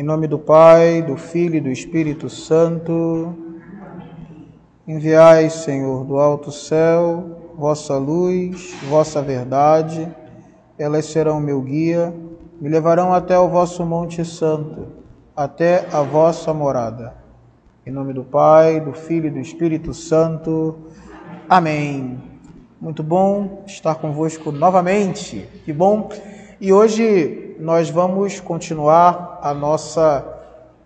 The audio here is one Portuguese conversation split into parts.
Em nome do Pai, do Filho e do Espírito Santo, enviai, Senhor, do alto céu, vossa luz, vossa verdade, elas serão meu guia, me levarão até o vosso Monte Santo, até a vossa morada. Em nome do Pai, do Filho e do Espírito Santo. Amém. Muito bom estar convosco novamente. Que bom. E hoje nós vamos continuar a nossa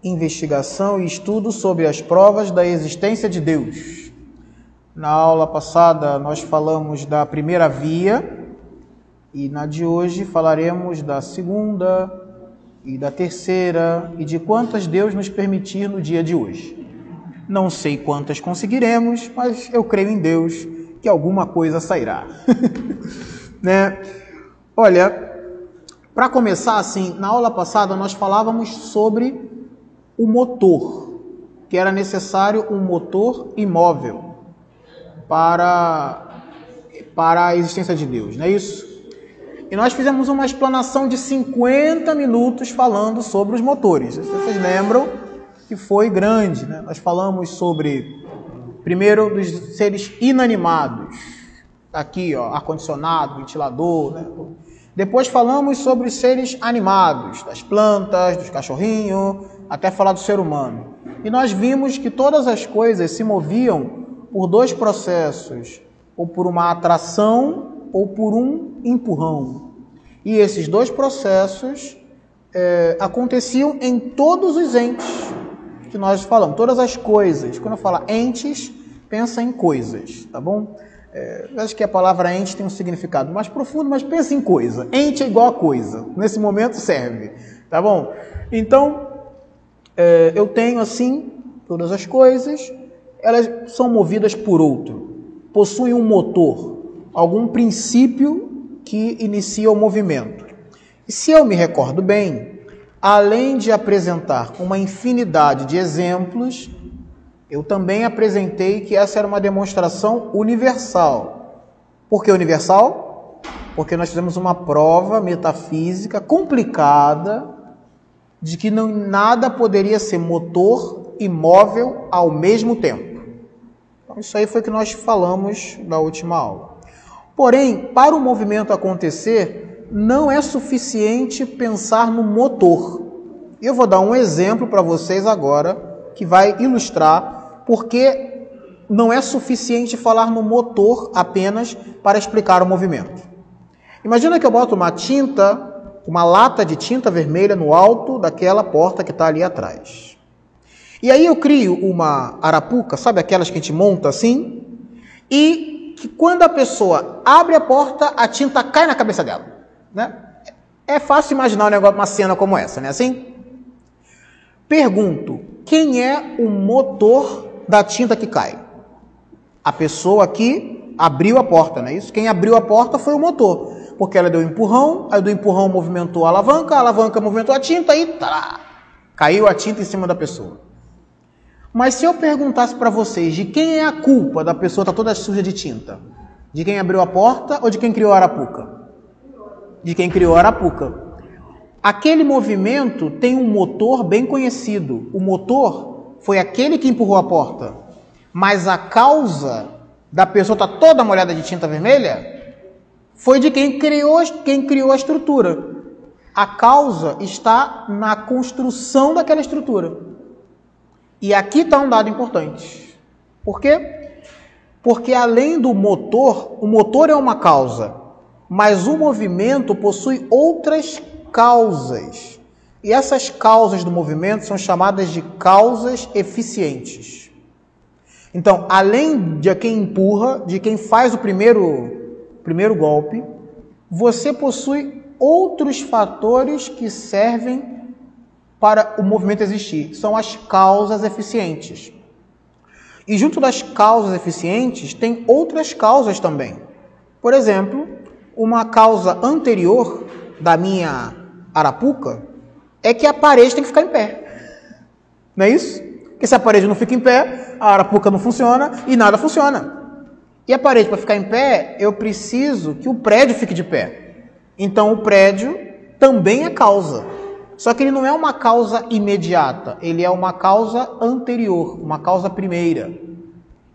investigação e estudo sobre as provas da existência de Deus. Na aula passada nós falamos da primeira via e na de hoje falaremos da segunda e da terceira e de quantas Deus nos permitir no dia de hoje. Não sei quantas conseguiremos, mas eu creio em Deus que alguma coisa sairá. né? Olha, para começar assim, na aula passada nós falávamos sobre o motor, que era necessário um motor imóvel para para a existência de Deus, não é isso? E nós fizemos uma explanação de 50 minutos falando sobre os motores. Vocês lembram que foi grande, né? Nós falamos sobre Primeiro, dos seres inanimados. Aqui, ó, ar-condicionado, ventilador. Né? Depois falamos sobre os seres animados, das plantas, dos cachorrinhos, até falar do ser humano. E nós vimos que todas as coisas se moviam por dois processos, ou por uma atração ou por um empurrão. E esses dois processos é, aconteciam em todos os entes que nós falamos, todas as coisas. Quando eu falo entes, pensa em coisas, tá bom? É, acho que a palavra ente tem um significado mais profundo, mas pensa em coisa. Ente é igual a coisa. Nesse momento serve, tá bom? Então, é, eu tenho assim todas as coisas, elas são movidas por outro, possuem um motor, algum princípio que inicia o movimento. E se eu me recordo bem, além de apresentar uma infinidade de exemplos, eu também apresentei que essa era uma demonstração universal. Por que universal? Porque nós fizemos uma prova metafísica complicada de que não, nada poderia ser motor e móvel ao mesmo tempo. Então, isso aí foi que nós falamos na última aula. Porém, para o movimento acontecer, não é suficiente pensar no motor. Eu vou dar um exemplo para vocês agora que vai ilustrar porque não é suficiente falar no motor apenas para explicar o movimento. Imagina que eu boto uma tinta, uma lata de tinta vermelha no alto daquela porta que está ali atrás. E aí eu crio uma arapuca, sabe aquelas que a gente monta assim? E que quando a pessoa abre a porta, a tinta cai na cabeça dela. Né? É fácil imaginar um negócio, uma cena como essa, né? Assim? Pergunto: quem é o motor da tinta que cai? A pessoa que abriu a porta, não é isso? Quem abriu a porta foi o motor, porque ela deu um empurrão, aí do empurrão movimentou a alavanca, a alavanca movimentou a tinta e tá, caiu a tinta em cima da pessoa. Mas se eu perguntasse para vocês de quem é a culpa da pessoa estar tá toda suja de tinta? De quem abriu a porta ou de quem criou a arapuca? de quem criou a Arapuca. Aquele movimento tem um motor bem conhecido. O motor foi aquele que empurrou a porta. Mas a causa da pessoa estar tá toda molhada de tinta vermelha foi de quem criou, quem criou a estrutura. A causa está na construção daquela estrutura. E aqui está um dado importante. Por quê? Porque além do motor, o motor é uma causa, mas o movimento possui outras causas. E essas causas do movimento são chamadas de causas eficientes. Então, além de quem empurra, de quem faz o primeiro, primeiro golpe, você possui outros fatores que servem para o movimento existir. São as causas eficientes. E junto das causas eficientes, tem outras causas também. Por exemplo, uma causa anterior da minha arapuca é que a parede tem que ficar em pé. Não é isso? Porque se a parede não fica em pé, a arapuca não funciona e nada funciona. E a parede, para ficar em pé, eu preciso que o prédio fique de pé. Então o prédio também é causa. Só que ele não é uma causa imediata, ele é uma causa anterior, uma causa primeira.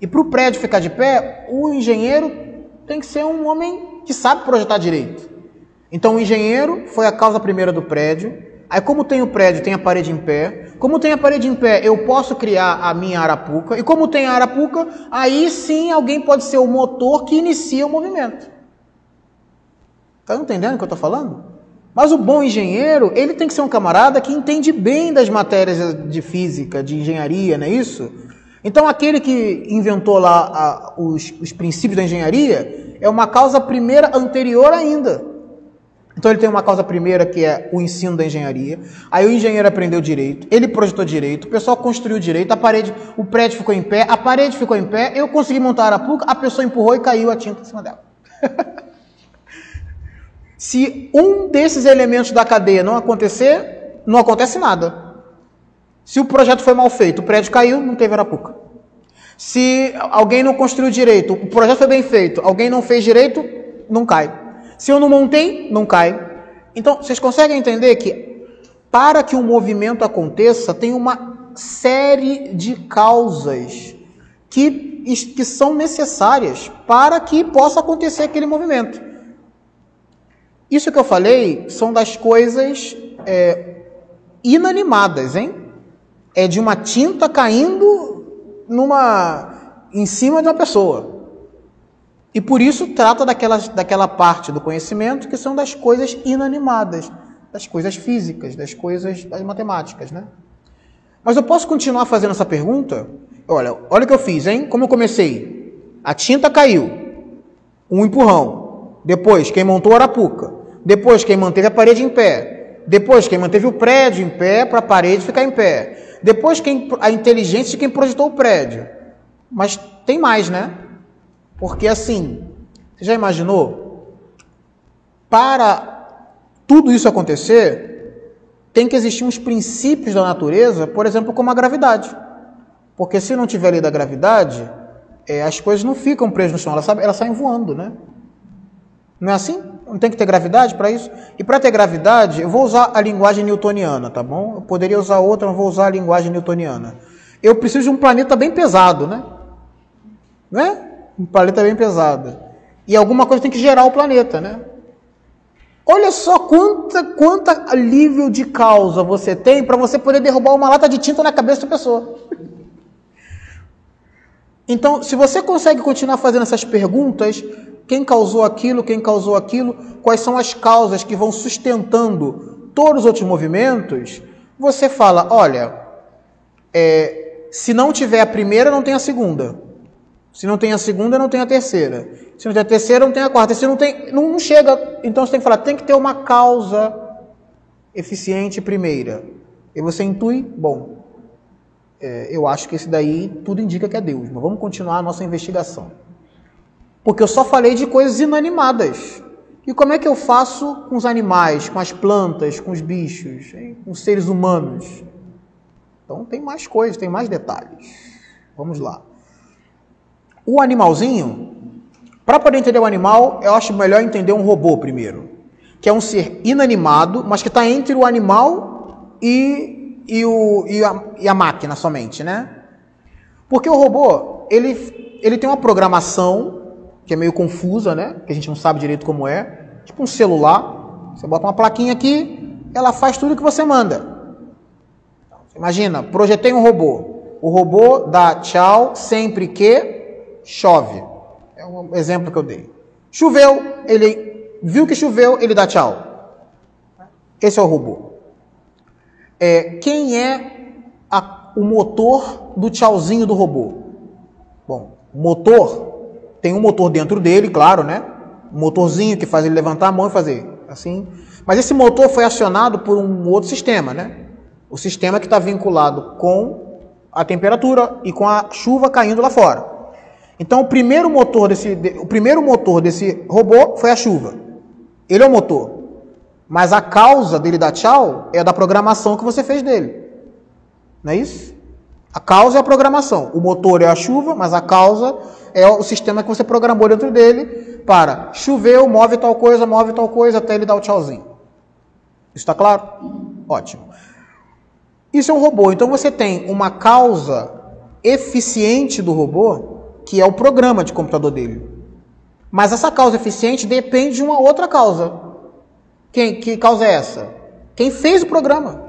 E para o prédio ficar de pé, o engenheiro tem que ser um homem que sabe projetar direito. Então o engenheiro foi a causa primeira do prédio. Aí como tem o prédio, tem a parede em pé. Como tem a parede em pé, eu posso criar a minha arapuca. E como tem a arapuca, aí sim alguém pode ser o motor que inicia o movimento. Está entendendo o que eu estou falando? Mas o bom engenheiro, ele tem que ser um camarada que entende bem das matérias de física, de engenharia, não é isso? Então aquele que inventou lá a, os, os princípios da engenharia é uma causa primeira anterior ainda. Então ele tem uma causa primeira que é o ensino da engenharia. Aí o engenheiro aprendeu direito, ele projetou direito, o pessoal construiu direito, a parede, o prédio ficou em pé, a parede ficou em pé, eu consegui montar a arapuca, a pessoa empurrou e caiu a tinta em cima dela. Se um desses elementos da cadeia não acontecer, não acontece nada. Se o projeto foi mal feito, o prédio caiu, não teve arapuca. Se alguém não construiu direito, o projeto foi bem feito, alguém não fez direito, não cai. Se eu não montei, não cai. Então, vocês conseguem entender que para que um movimento aconteça, tem uma série de causas que, que são necessárias para que possa acontecer aquele movimento. Isso que eu falei são das coisas é, inanimadas, hein? É de uma tinta caindo numa em cima de uma pessoa. E por isso trata daquela, daquela parte do conhecimento que são das coisas inanimadas, das coisas físicas, das coisas das matemáticas, né? Mas eu posso continuar fazendo essa pergunta? Olha, olha o que eu fiz, hein? Como eu comecei? A tinta caiu, um empurrão. Depois, quem montou a arapuca. Depois, quem manteve a parede em pé. Depois, quem manteve o prédio em pé para a parede ficar em pé. Depois, quem, a inteligência de quem projetou o prédio. Mas tem mais, né? Porque assim, você já imaginou? Para tudo isso acontecer, tem que existir uns princípios da natureza, por exemplo, como a gravidade. Porque se não tiver lei da gravidade, é, as coisas não ficam presas no chão, elas, elas saem voando, né? Não é assim? Não tem que ter gravidade para isso? E para ter gravidade, eu vou usar a linguagem newtoniana, tá bom? Eu poderia usar outra, mas vou usar a linguagem newtoniana. Eu preciso de um planeta bem pesado, né? Não é? Um planeta bem pesado. E alguma coisa tem que gerar o planeta, né? Olha só quanta, quanta alívio de causa você tem para você poder derrubar uma lata de tinta na cabeça da pessoa. Então, se você consegue continuar fazendo essas perguntas, quem causou aquilo, quem causou aquilo, quais são as causas que vão sustentando todos os outros movimentos, você fala: olha, é, se não tiver a primeira, não tem a segunda. Se não tem a segunda, não tem a terceira. Se não tem a terceira, não tem a quarta. Se não tem, não, não chega. Então você tem que falar: tem que ter uma causa eficiente primeira. E você intui, bom, é, eu acho que esse daí tudo indica que é Deus. Mas vamos continuar a nossa investigação. Porque eu só falei de coisas inanimadas. E como é que eu faço com os animais, com as plantas, com os bichos, hein? com os seres humanos? Então tem mais coisas, tem mais detalhes. Vamos lá. O animalzinho, para poder entender o animal, eu acho melhor entender um robô primeiro, que é um ser inanimado, mas que está entre o animal e, e, o, e, a, e a máquina somente, né? Porque o robô, ele, ele tem uma programação que é meio confusa, né? Que a gente não sabe direito como é. Tipo um celular. Você bota uma plaquinha aqui, ela faz tudo que você manda. Imagina, projetei um robô. O robô dá tchau sempre que chove. É um exemplo que eu dei. Choveu, ele viu que choveu, ele dá tchau. Esse é o robô. É, quem é a, o motor do tchauzinho do robô? Bom, motor tem um motor dentro dele, claro, né? Um motorzinho que faz ele levantar a mão e fazer assim. Mas esse motor foi acionado por um outro sistema, né? O sistema que está vinculado com a temperatura e com a chuva caindo lá fora. Então o primeiro motor desse, o primeiro motor desse robô foi a chuva. Ele é o motor. Mas a causa dele dar tchau é da programação que você fez dele. Não é isso? A causa é a programação. O motor é a chuva, mas a causa é o sistema que você programou dentro dele para choveu, move tal coisa, move tal coisa, até ele dar o tchauzinho. Isso está claro? Ótimo. Isso é um robô. Então você tem uma causa eficiente do robô, que é o programa de computador dele. Mas essa causa eficiente depende de uma outra causa. Quem, que causa é essa? Quem fez o programa.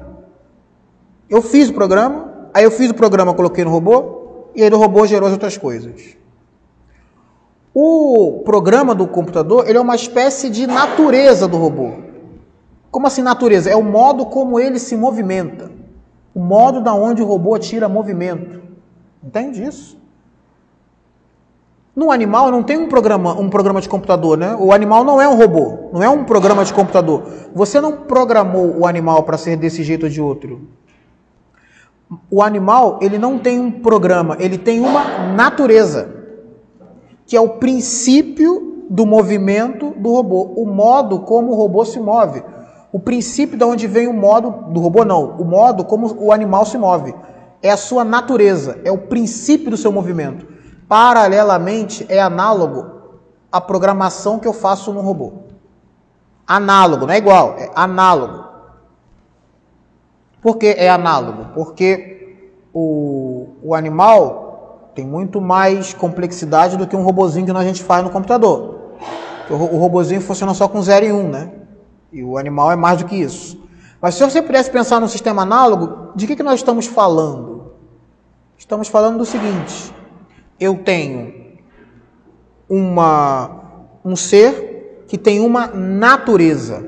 Eu fiz o programa, aí eu fiz o programa, coloquei no robô, e aí o robô gerou as outras coisas. O programa do computador ele é uma espécie de natureza do robô. Como assim natureza? É o modo como ele se movimenta. O modo da onde o robô tira movimento. Entende isso? No animal não tem um programa, um programa de computador, né? O animal não é um robô, não é um programa de computador. Você não programou o animal para ser desse jeito ou de outro. O animal, ele não tem um programa, ele tem uma natureza que é o princípio do movimento do robô, o modo como o robô se move. O princípio de onde vem o modo do robô, não, o modo como o animal se move. É a sua natureza, é o princípio do seu movimento. Paralelamente, é análogo à programação que eu faço no robô. Análogo, não é igual, é análogo. Por que é análogo? Porque o, o animal tem muito mais complexidade do que um robozinho que a gente faz no computador. O, o robozinho funciona só com 0 e 1, um, né? E o animal é mais do que isso. Mas se você pudesse pensar num sistema análogo, de que, que nós estamos falando? Estamos falando do seguinte: eu tenho uma, um ser que tem uma natureza.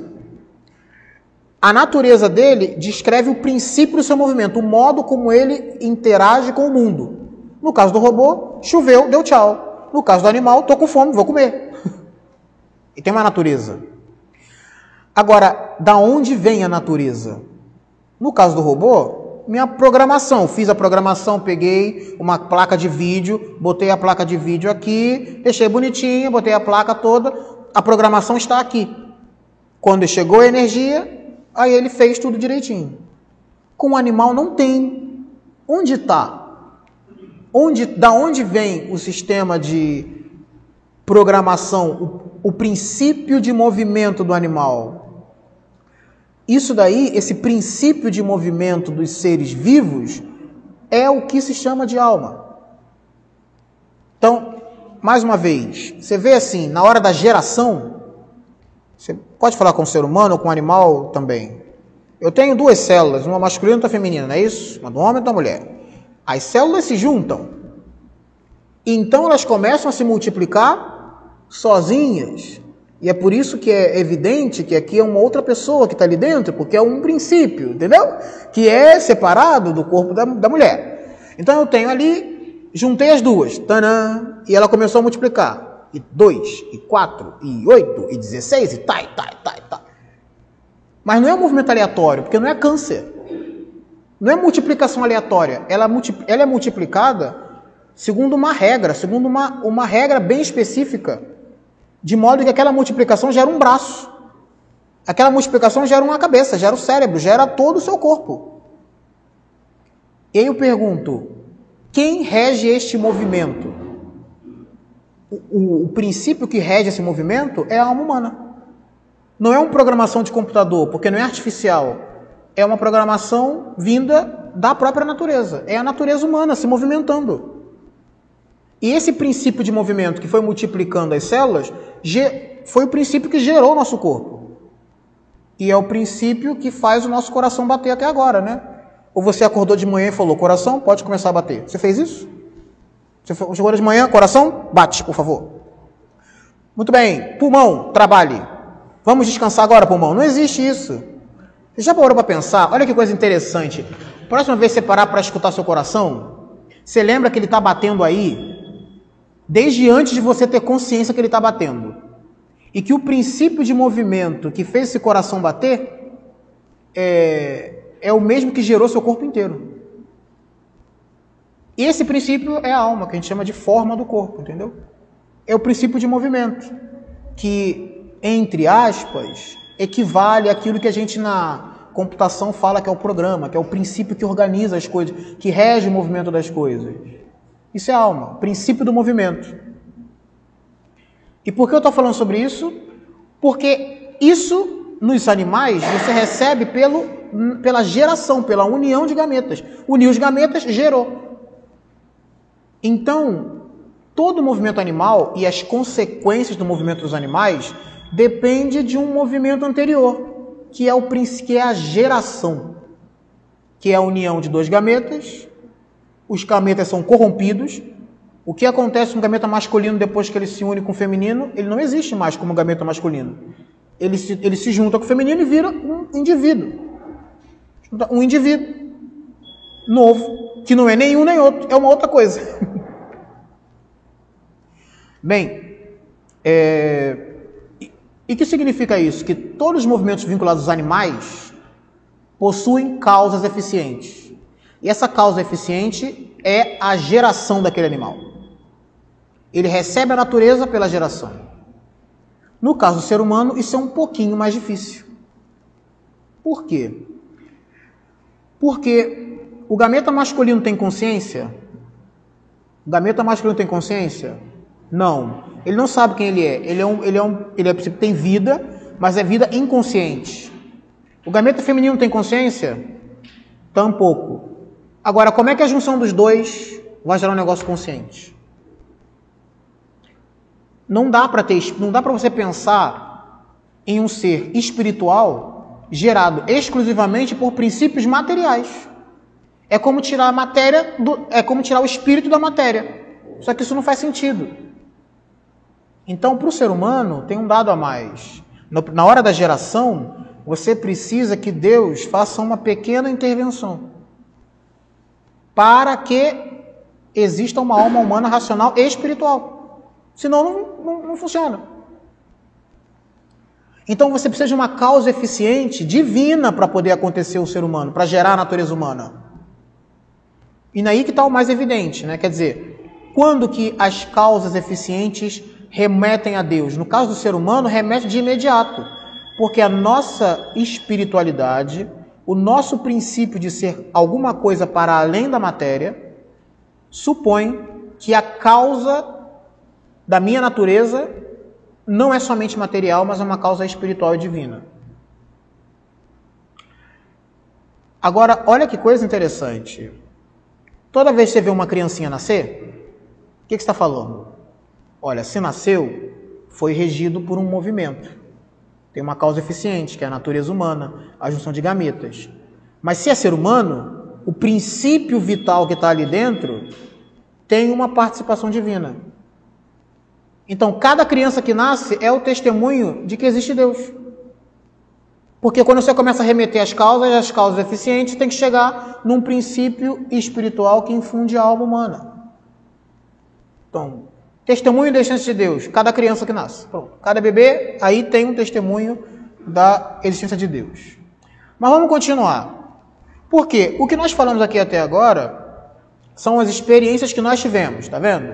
A natureza dele descreve o princípio do seu movimento, o modo como ele interage com o mundo. No caso do robô, choveu, deu tchau. No caso do animal, tô com fome, vou comer. e tem uma natureza. Agora, da onde vem a natureza? No caso do robô, minha programação. Fiz a programação, peguei uma placa de vídeo, botei a placa de vídeo aqui, deixei bonitinha, botei a placa toda. A programação está aqui. Quando chegou a energia, aí ele fez tudo direitinho. Com o animal não tem. Onde está? Onde, da onde vem o sistema de programação, o, o princípio de movimento do animal? Isso daí, esse princípio de movimento dos seres vivos, é o que se chama de alma. Então, mais uma vez, você vê assim, na hora da geração, você pode falar com o ser humano ou com o animal também. Eu tenho duas células, uma masculina e outra feminina, não é isso? Uma do homem e outra da mulher. As células se juntam. Então elas começam a se multiplicar sozinhas. E é por isso que é evidente que aqui é uma outra pessoa que está ali dentro, porque é um princípio, entendeu? Que é separado do corpo da, da mulher. Então eu tenho ali, juntei as duas, tanã, e ela começou a multiplicar. E dois, e quatro, e oito, e dezesseis, e e tá, e tá. Mas não é um movimento aleatório, porque não é câncer. Não é multiplicação aleatória, ela, ela é multiplicada segundo uma regra, segundo uma, uma regra bem específica, de modo que aquela multiplicação gera um braço. Aquela multiplicação gera uma cabeça, gera o cérebro, gera todo o seu corpo. E eu pergunto: quem rege este movimento? O, o, o, princípio que rege esse movimento é a alma humana. Não é uma programação de computador, porque não é artificial é uma programação vinda da própria natureza. É a natureza humana se movimentando. E esse princípio de movimento que foi multiplicando as células foi o princípio que gerou o nosso corpo. E é o princípio que faz o nosso coração bater até agora, né? Ou você acordou de manhã e falou, coração, pode começar a bater. Você fez isso? Você chegou de manhã, coração, bate, por favor. Muito bem, pulmão, trabalhe. Vamos descansar agora, pulmão. Não existe isso. Você já parou para pensar? Olha que coisa interessante. Próxima vez que você parar para escutar seu coração, você lembra que ele está batendo aí desde antes de você ter consciência que ele está batendo. E que o princípio de movimento que fez esse coração bater é, é o mesmo que gerou seu corpo inteiro. E esse princípio é a alma, que a gente chama de forma do corpo, entendeu? É o princípio de movimento, que, entre aspas, equivale àquilo que a gente na computação fala que é o programa, que é o princípio que organiza as coisas, que rege o movimento das coisas. Isso é alma, princípio do movimento. E por que eu estou falando sobre isso? Porque isso nos animais você recebe pelo, pela geração, pela união de gametas. Uniu os gametas, gerou. Então, todo movimento animal e as consequências do movimento dos animais depende de um movimento anterior, que é o que é a geração, que é a união de dois gametas. Os gametas são corrompidos. O que acontece com o gameta masculino depois que ele se une com o feminino? Ele não existe mais como gameta masculino. Ele se, ele se junta com o feminino e vira um indivíduo. Um indivíduo novo, que não é nenhum nem outro, é uma outra coisa. Bem, é, e que significa isso? Que todos os movimentos vinculados aos animais possuem causas eficientes. E essa causa eficiente é a geração daquele animal. Ele recebe a natureza pela geração. No caso do ser humano, isso é um pouquinho mais difícil. Por quê? Porque o gameta masculino tem consciência? O gameta masculino tem consciência? Não. Ele não sabe quem ele é. Ele é um, ele é um, ele é, tem vida, mas é vida inconsciente. O gameta feminino tem consciência? Tampouco. Agora, como é que a junção dos dois vai gerar um negócio consciente? Não dá para ter, não dá para você pensar em um ser espiritual gerado exclusivamente por princípios materiais. É como tirar a matéria do, é como tirar o espírito da matéria. Só que isso não faz sentido. Então, para o ser humano, tem um dado a mais. Na hora da geração, você precisa que Deus faça uma pequena intervenção para que exista uma alma humana racional e espiritual. Senão, não, não, não funciona. Então, você precisa de uma causa eficiente, divina, para poder acontecer o ser humano, para gerar a natureza humana. E naí que está o mais evidente, né? Quer dizer, quando que as causas eficientes remetem a Deus. No caso do ser humano, remete de imediato, porque a nossa espiritualidade, o nosso princípio de ser alguma coisa para além da matéria, supõe que a causa da minha natureza não é somente material, mas é uma causa espiritual e divina. Agora, olha que coisa interessante. Toda vez que você vê uma criancinha nascer, o que, que você está falando? Olha, se nasceu, foi regido por um movimento. Tem uma causa eficiente, que é a natureza humana, a junção de gametas. Mas se é ser humano, o princípio vital que está ali dentro tem uma participação divina. Então, cada criança que nasce é o testemunho de que existe Deus. Porque quando você começa a remeter as causas, as causas eficientes, tem que chegar num princípio espiritual que infunde a alma humana. Então, Testemunho da existência de Deus, cada criança que nasce. Pronto. Cada bebê aí tem um testemunho da existência de Deus. Mas vamos continuar. Por quê? O que nós falamos aqui até agora são as experiências que nós tivemos, tá vendo?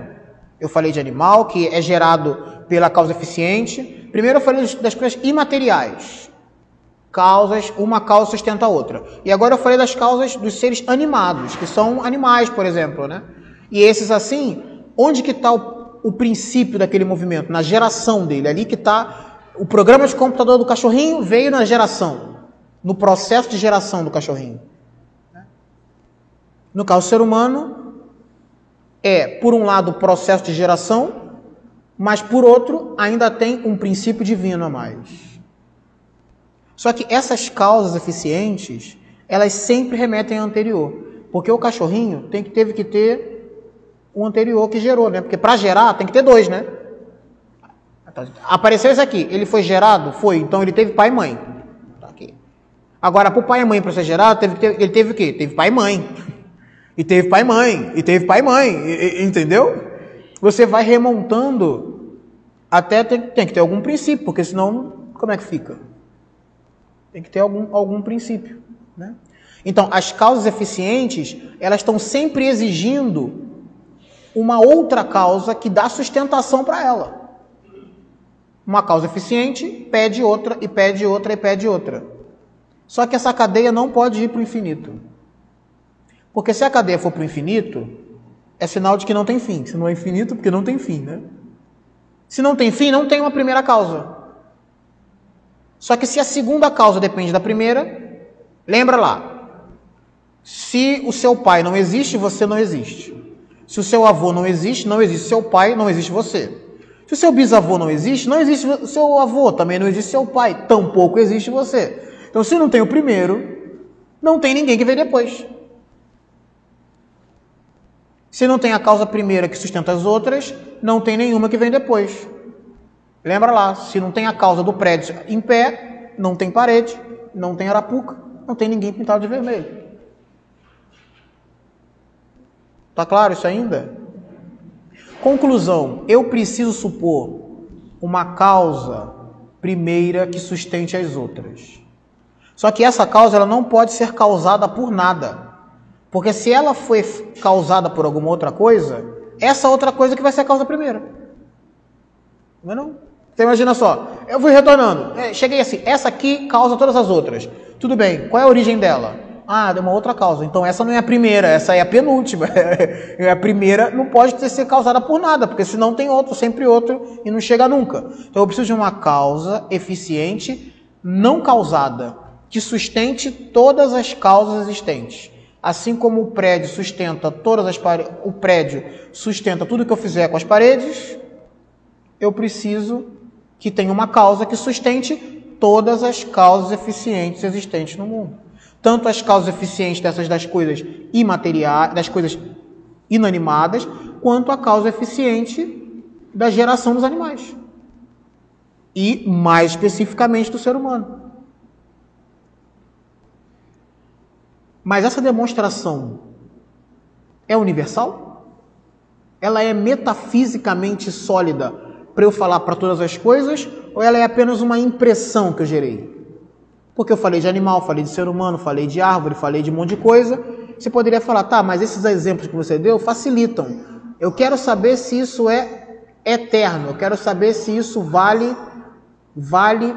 Eu falei de animal, que é gerado pela causa eficiente. Primeiro eu falei das coisas imateriais. Causas, uma causa sustenta a outra. E agora eu falei das causas dos seres animados, que são animais, por exemplo, né? E esses assim, onde que está o o princípio daquele movimento, na geração dele. Ali que está o programa de computador do cachorrinho veio na geração, no processo de geração do cachorrinho. No caso, o ser humano é, por um lado, o processo de geração, mas por outro, ainda tem um princípio divino a mais. Só que essas causas eficientes, elas sempre remetem ao anterior. Porque o cachorrinho tem que, teve que ter o anterior que gerou, né? Porque para gerar tem que ter dois, né? Apareceu esse aqui, ele foi gerado? Foi, então ele teve pai e mãe. Tá. Agora, para o pai e mãe para ser gerado, teve ele teve o quê? Teve pai e mãe. E teve pai e mãe. E teve pai e mãe. E, e, entendeu? Você vai remontando até tem, tem que ter algum princípio, porque senão, como é que fica? Tem que ter algum, algum princípio. Né? Então, as causas eficientes, elas estão sempre exigindo uma outra causa que dá sustentação para ela. Uma causa eficiente pede outra, e pede outra, e pede outra. Só que essa cadeia não pode ir para o infinito. Porque se a cadeia for para o infinito, é sinal de que não tem fim. Se não é infinito, porque não tem fim, né? Se não tem fim, não tem uma primeira causa. Só que se a segunda causa depende da primeira, lembra lá. Se o seu pai não existe, você não existe. Se o seu avô não existe, não existe seu pai, não existe você. Se o seu bisavô não existe, não existe o seu avô, também não existe seu pai, tampouco existe você. Então, se não tem o primeiro, não tem ninguém que vem depois. Se não tem a causa primeira que sustenta as outras, não tem nenhuma que vem depois. Lembra lá, se não tem a causa do prédio em pé, não tem parede, não tem arapuca, não tem ninguém pintado de vermelho. Tá claro isso ainda? Conclusão: eu preciso supor uma causa primeira que sustente as outras. Só que essa causa ela não pode ser causada por nada. Porque se ela foi causada por alguma outra coisa, essa outra coisa que vai ser a causa primeira. Não é não? Você imagina só, eu fui retornando, é, cheguei assim, essa aqui causa todas as outras. Tudo bem, qual é a origem dela? Ah, de uma outra causa. Então essa não é a primeira, essa é a penúltima. a primeira não pode ter ser causada por nada, porque senão tem outro, sempre outro, e não chega nunca. Então eu preciso de uma causa eficiente, não causada, que sustente todas as causas existentes. Assim como o prédio sustenta todas as paredes, o prédio sustenta tudo que eu fizer com as paredes, eu preciso que tenha uma causa que sustente todas as causas eficientes existentes no mundo. Tanto as causas eficientes dessas das coisas imateriais, das coisas inanimadas, quanto a causa eficiente da geração dos animais. E mais especificamente do ser humano. Mas essa demonstração é universal? Ela é metafisicamente sólida para eu falar para todas as coisas ou ela é apenas uma impressão que eu gerei? Porque eu falei de animal, falei de ser humano, falei de árvore, falei de um monte de coisa. Você poderia falar, tá, mas esses exemplos que você deu facilitam. Eu quero saber se isso é eterno, eu quero saber se isso vale vale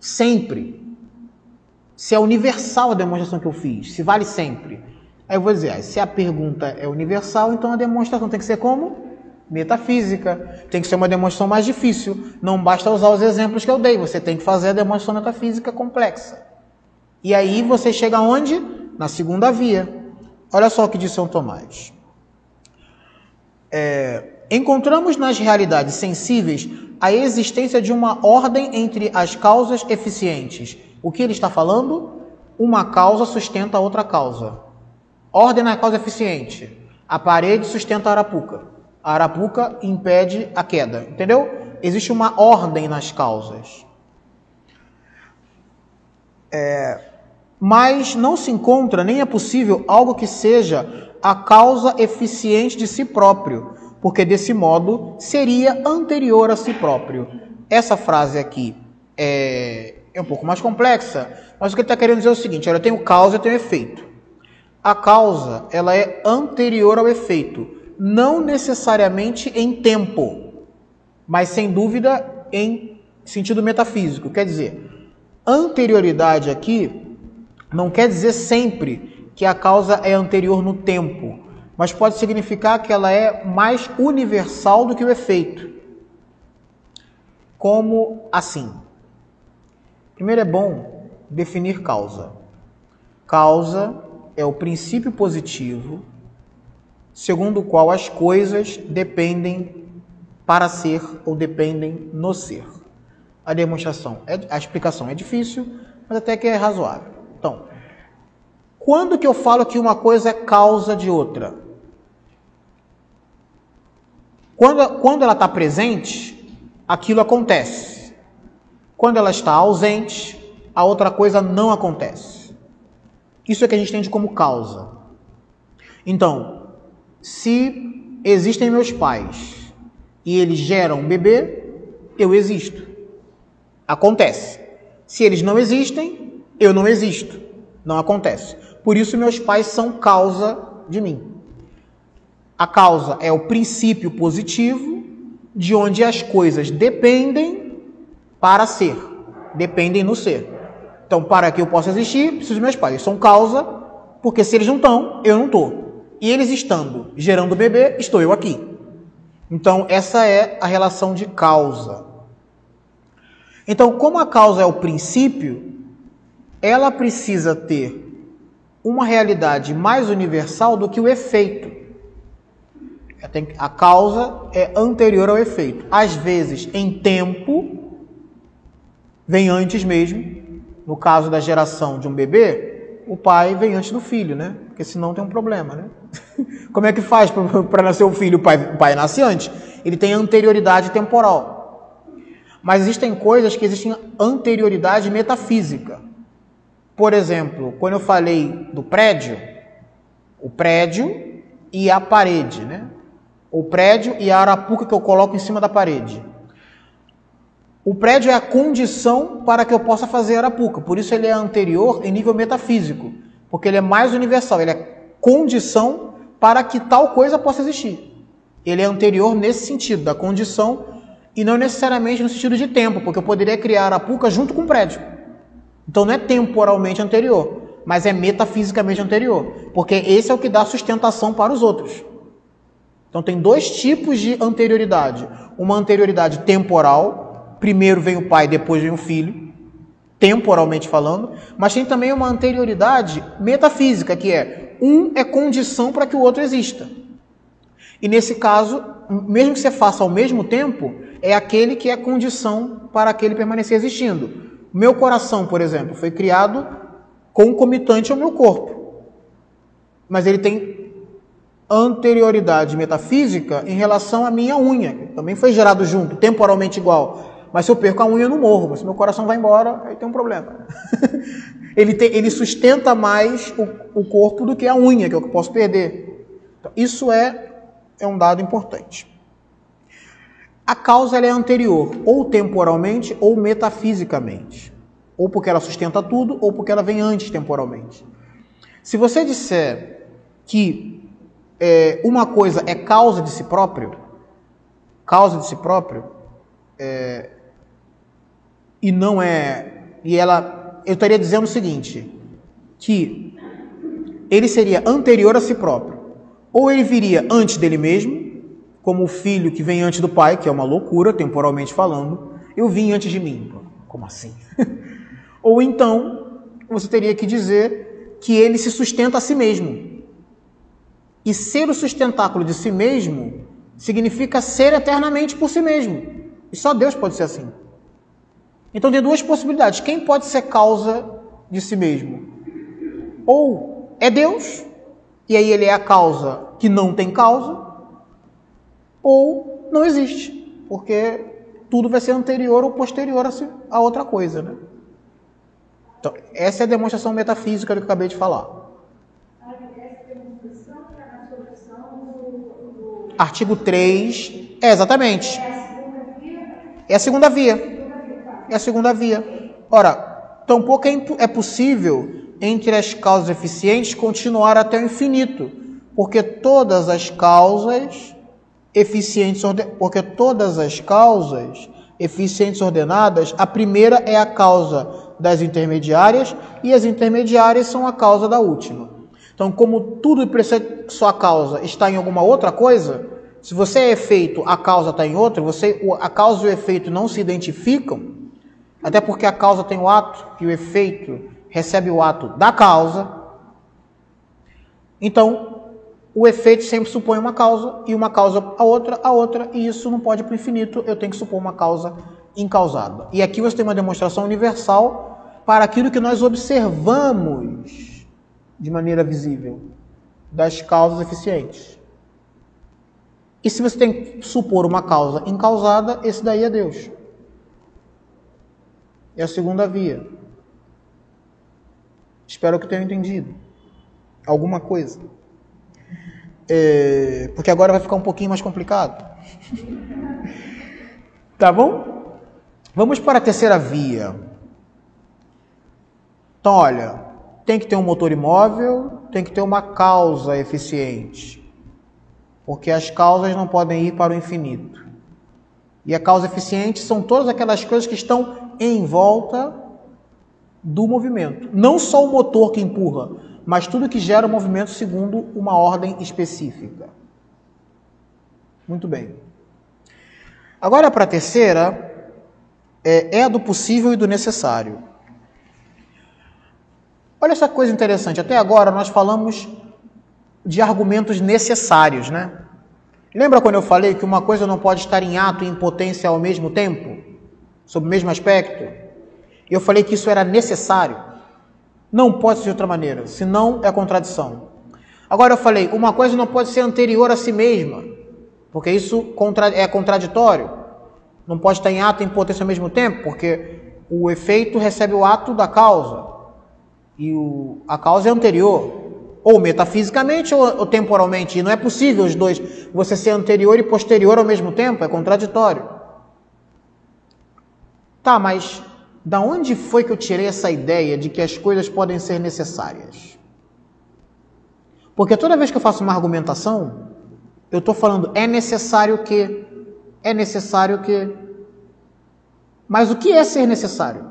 sempre. Se é universal a demonstração que eu fiz, se vale sempre. Aí eu vou dizer, se a pergunta é universal, então a demonstração tem que ser como? Metafísica. Tem que ser uma demonstração mais difícil. Não basta usar os exemplos que eu dei, você tem que fazer a demonstração metafísica complexa. E aí você chega onde? Na segunda via. Olha só o que diz São Tomás. É, encontramos nas realidades sensíveis a existência de uma ordem entre as causas eficientes. O que ele está falando? Uma causa sustenta a outra causa. Ordem na causa eficiente. A parede sustenta a arapuca. A arapuca impede a queda, entendeu? Existe uma ordem nas causas. É, mas não se encontra, nem é possível, algo que seja a causa eficiente de si próprio, porque desse modo seria anterior a si próprio. Essa frase aqui é, é um pouco mais complexa, mas o que ele está querendo dizer é o seguinte: olha, eu tenho causa e tenho efeito. A causa ela é anterior ao efeito não necessariamente em tempo, mas sem dúvida em sentido metafísico. Quer dizer, anterioridade aqui não quer dizer sempre que a causa é anterior no tempo, mas pode significar que ela é mais universal do que o efeito. Como assim? Primeiro é bom definir causa. Causa é o princípio positivo segundo o qual as coisas dependem para ser ou dependem no ser. A demonstração, é, a explicação é difícil, mas até que é razoável. Então, quando que eu falo que uma coisa é causa de outra? Quando, quando ela está presente, aquilo acontece. Quando ela está ausente, a outra coisa não acontece. Isso é que a gente entende como causa. Então, se existem meus pais e eles geram um bebê, eu existo. Acontece. Se eles não existem, eu não existo. Não acontece. Por isso, meus pais são causa de mim. A causa é o princípio positivo de onde as coisas dependem para ser, dependem no ser. Então, para que eu possa existir, preciso de meus pais. Eles são causa, porque se eles não estão, eu não estou. E eles estando gerando o bebê, estou eu aqui. Então, essa é a relação de causa. Então, como a causa é o princípio, ela precisa ter uma realidade mais universal do que o efeito. A causa é anterior ao efeito. Às vezes, em tempo, vem antes mesmo. No caso da geração de um bebê, o pai vem antes do filho, né? Porque senão tem um problema, né? Como é que faz para nascer o filho? O pai, o pai nasce antes. Ele tem anterioridade temporal. Mas existem coisas que existem anterioridade metafísica. Por exemplo, quando eu falei do prédio, o prédio e a parede, né? O prédio e a arapuca que eu coloco em cima da parede. O prédio é a condição para que eu possa fazer arapuca, por isso ele é anterior em nível metafísico, porque ele é mais universal, ele é condição para que tal coisa possa existir. Ele é anterior nesse sentido, da condição, e não necessariamente no sentido de tempo, porque eu poderia criar arapuca junto com o prédio. Então não é temporalmente anterior, mas é metafisicamente anterior, porque esse é o que dá sustentação para os outros. Então tem dois tipos de anterioridade: uma anterioridade temporal, primeiro vem o pai, depois vem o filho, temporalmente falando, mas tem também uma anterioridade metafísica, que é um é condição para que o outro exista. E nesse caso, mesmo que você faça ao mesmo tempo, é aquele que é condição para aquele permanecer existindo. Meu coração, por exemplo, foi criado concomitante ao meu corpo. Mas ele tem anterioridade metafísica em relação à minha unha, que também foi gerado junto, temporalmente igual. Mas se eu perco a unha, eu não morro. Mas se meu coração vai embora, aí tem um problema. ele, tem, ele sustenta mais o, o, corpo do que a unha, que é eu posso perder. Então, isso é, é um dado importante. A causa é anterior, ou temporalmente ou metafisicamente. Ou porque ela sustenta tudo, ou porque ela vem antes temporalmente. Se você disser que é, uma coisa é causa de si próprio, causa de si próprio, é, e não é. E ela. Eu estaria dizendo o seguinte: que ele seria anterior a si próprio. Ou ele viria antes dele mesmo, como o filho que vem antes do pai, que é uma loucura, temporalmente falando, eu vim antes de mim. Como assim? Ou então, você teria que dizer que ele se sustenta a si mesmo. E ser o sustentáculo de si mesmo significa ser eternamente por si mesmo. E só Deus pode ser assim. Então tem duas possibilidades. Quem pode ser causa de si mesmo? Ou é Deus, e aí ele é a causa que não tem causa, ou não existe, porque tudo vai ser anterior ou posterior a outra coisa. Né? Então, essa é a demonstração metafísica do que eu acabei de falar. Artigo 3, é exatamente. É a segunda via. É a segunda via. Ora, tampouco é, é possível, entre as causas eficientes, continuar até o infinito, porque todas as causas eficientes, porque todas as causas eficientes ordenadas, a primeira é a causa das intermediárias e as intermediárias são a causa da última. Então, como tudo precisa sua causa está em alguma outra coisa, se você é efeito, a causa está em outra, você, a causa e o efeito não se identificam, até porque a causa tem o ato e o efeito recebe o ato da causa. Então, o efeito sempre supõe uma causa, e uma causa a outra, a outra, e isso não pode ir para o infinito, eu tenho que supor uma causa incausada. E aqui você tem uma demonstração universal para aquilo que nós observamos de maneira visível das causas eficientes. E se você tem que supor uma causa incausada, esse daí é Deus. É a segunda via. Espero que tenham entendido. Alguma coisa. É, porque agora vai ficar um pouquinho mais complicado. tá bom? Vamos para a terceira via. Então, olha, tem que ter um motor imóvel, tem que ter uma causa eficiente. Porque as causas não podem ir para o infinito. E a causa eficiente são todas aquelas coisas que estão em volta do movimento. Não só o motor que empurra, mas tudo que gera movimento segundo uma ordem específica. Muito bem. Agora, para a terceira, é, é do possível e do necessário. Olha essa coisa interessante. Até agora nós falamos de argumentos necessários, né? Lembra quando eu falei que uma coisa não pode estar em ato e em potência ao mesmo tempo, sob o mesmo aspecto? Eu falei que isso era necessário. Não pode ser de outra maneira, senão é contradição. Agora eu falei, uma coisa não pode ser anterior a si mesma, porque isso é contraditório. Não pode estar em ato e em potência ao mesmo tempo, porque o efeito recebe o ato da causa. E o, a causa é anterior ou metafisicamente ou, ou temporalmente. E não é possível os dois, você ser anterior e posterior ao mesmo tempo, é contraditório. Tá, mas da onde foi que eu tirei essa ideia de que as coisas podem ser necessárias? Porque toda vez que eu faço uma argumentação, eu estou falando é necessário que, é necessário que. Mas o que é ser necessário?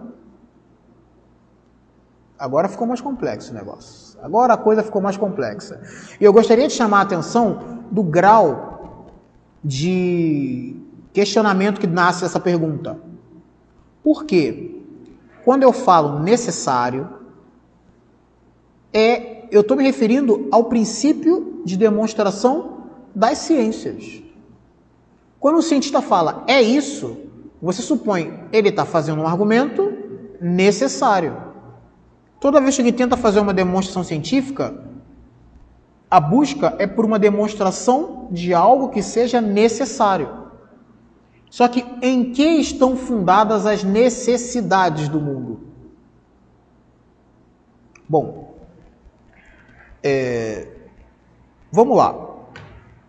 Agora ficou mais complexo o negócio. Agora a coisa ficou mais complexa. E eu gostaria de chamar a atenção do grau de questionamento que nasce dessa pergunta. Por quê? Quando eu falo necessário, é eu estou me referindo ao princípio de demonstração das ciências. Quando o cientista fala é isso, você supõe ele está fazendo um argumento necessário. Toda vez que ele tenta fazer uma demonstração científica, a busca é por uma demonstração de algo que seja necessário. Só que em que estão fundadas as necessidades do mundo? Bom, é, vamos lá.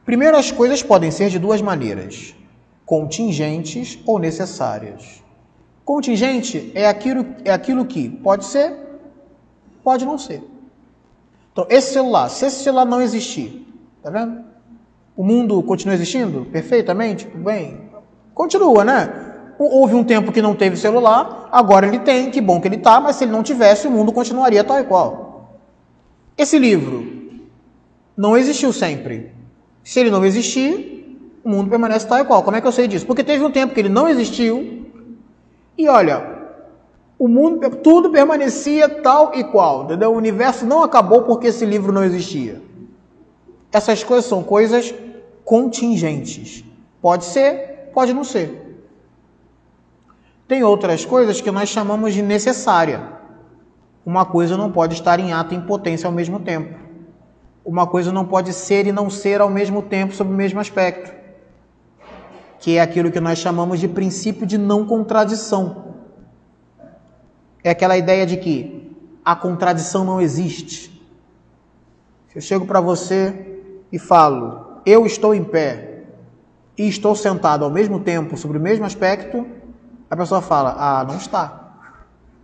Primeiro, as coisas podem ser de duas maneiras: contingentes ou necessárias. Contingente é aquilo, é aquilo que pode ser Pode não ser. Então, esse celular, se esse celular não existir, tá vendo? O mundo continua existindo perfeitamente? Tudo bem? Continua, né? Houve um tempo que não teve celular, agora ele tem, que bom que ele está, mas se ele não tivesse, o mundo continuaria tal e qual. Esse livro não existiu sempre. Se ele não existir, o mundo permanece tal e qual. Como é que eu sei disso? Porque teve um tempo que ele não existiu, e olha, o mundo, tudo permanecia tal e qual, entendeu? O universo não acabou porque esse livro não existia. Essas coisas são coisas contingentes. Pode ser, pode não ser. Tem outras coisas que nós chamamos de necessária. Uma coisa não pode estar em ato e em potência ao mesmo tempo. Uma coisa não pode ser e não ser ao mesmo tempo sob o mesmo aspecto. Que é aquilo que nós chamamos de princípio de não contradição é aquela ideia de que a contradição não existe. Se eu chego para você e falo, eu estou em pé e estou sentado ao mesmo tempo sobre o mesmo aspecto, a pessoa fala, ah, não está.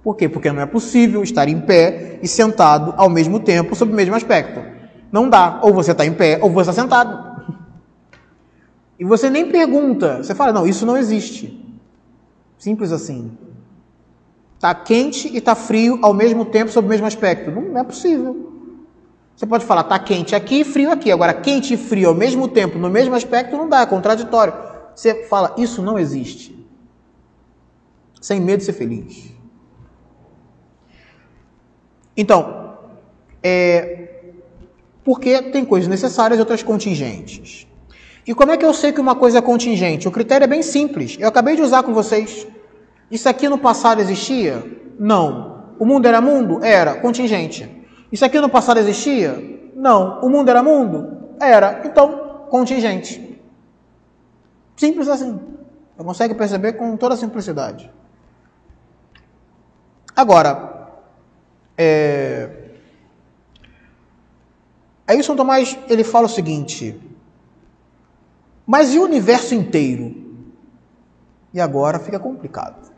Por quê? Porque não é possível estar em pé e sentado ao mesmo tempo sobre o mesmo aspecto. Não dá. Ou você está em pé ou você está sentado. E você nem pergunta. Você fala, não, isso não existe. Simples assim. Está quente e está frio ao mesmo tempo, sob o mesmo aspecto. Não é possível. Você pode falar, está quente aqui e frio aqui. Agora, quente e frio ao mesmo tempo, no mesmo aspecto, não dá, é contraditório. Você fala, isso não existe. Sem medo de ser feliz. Então, é, porque tem coisas necessárias e outras contingentes. E como é que eu sei que uma coisa é contingente? O critério é bem simples. Eu acabei de usar com vocês. Isso aqui no passado existia? Não. O mundo era mundo? Era. Contingente. Isso aqui no passado existia? Não. O mundo era mundo? Era. Então, contingente. Simples assim. Você consegue perceber com toda simplicidade. Agora, é... aí São Tomás ele fala o seguinte: mas e o universo inteiro? E agora fica complicado.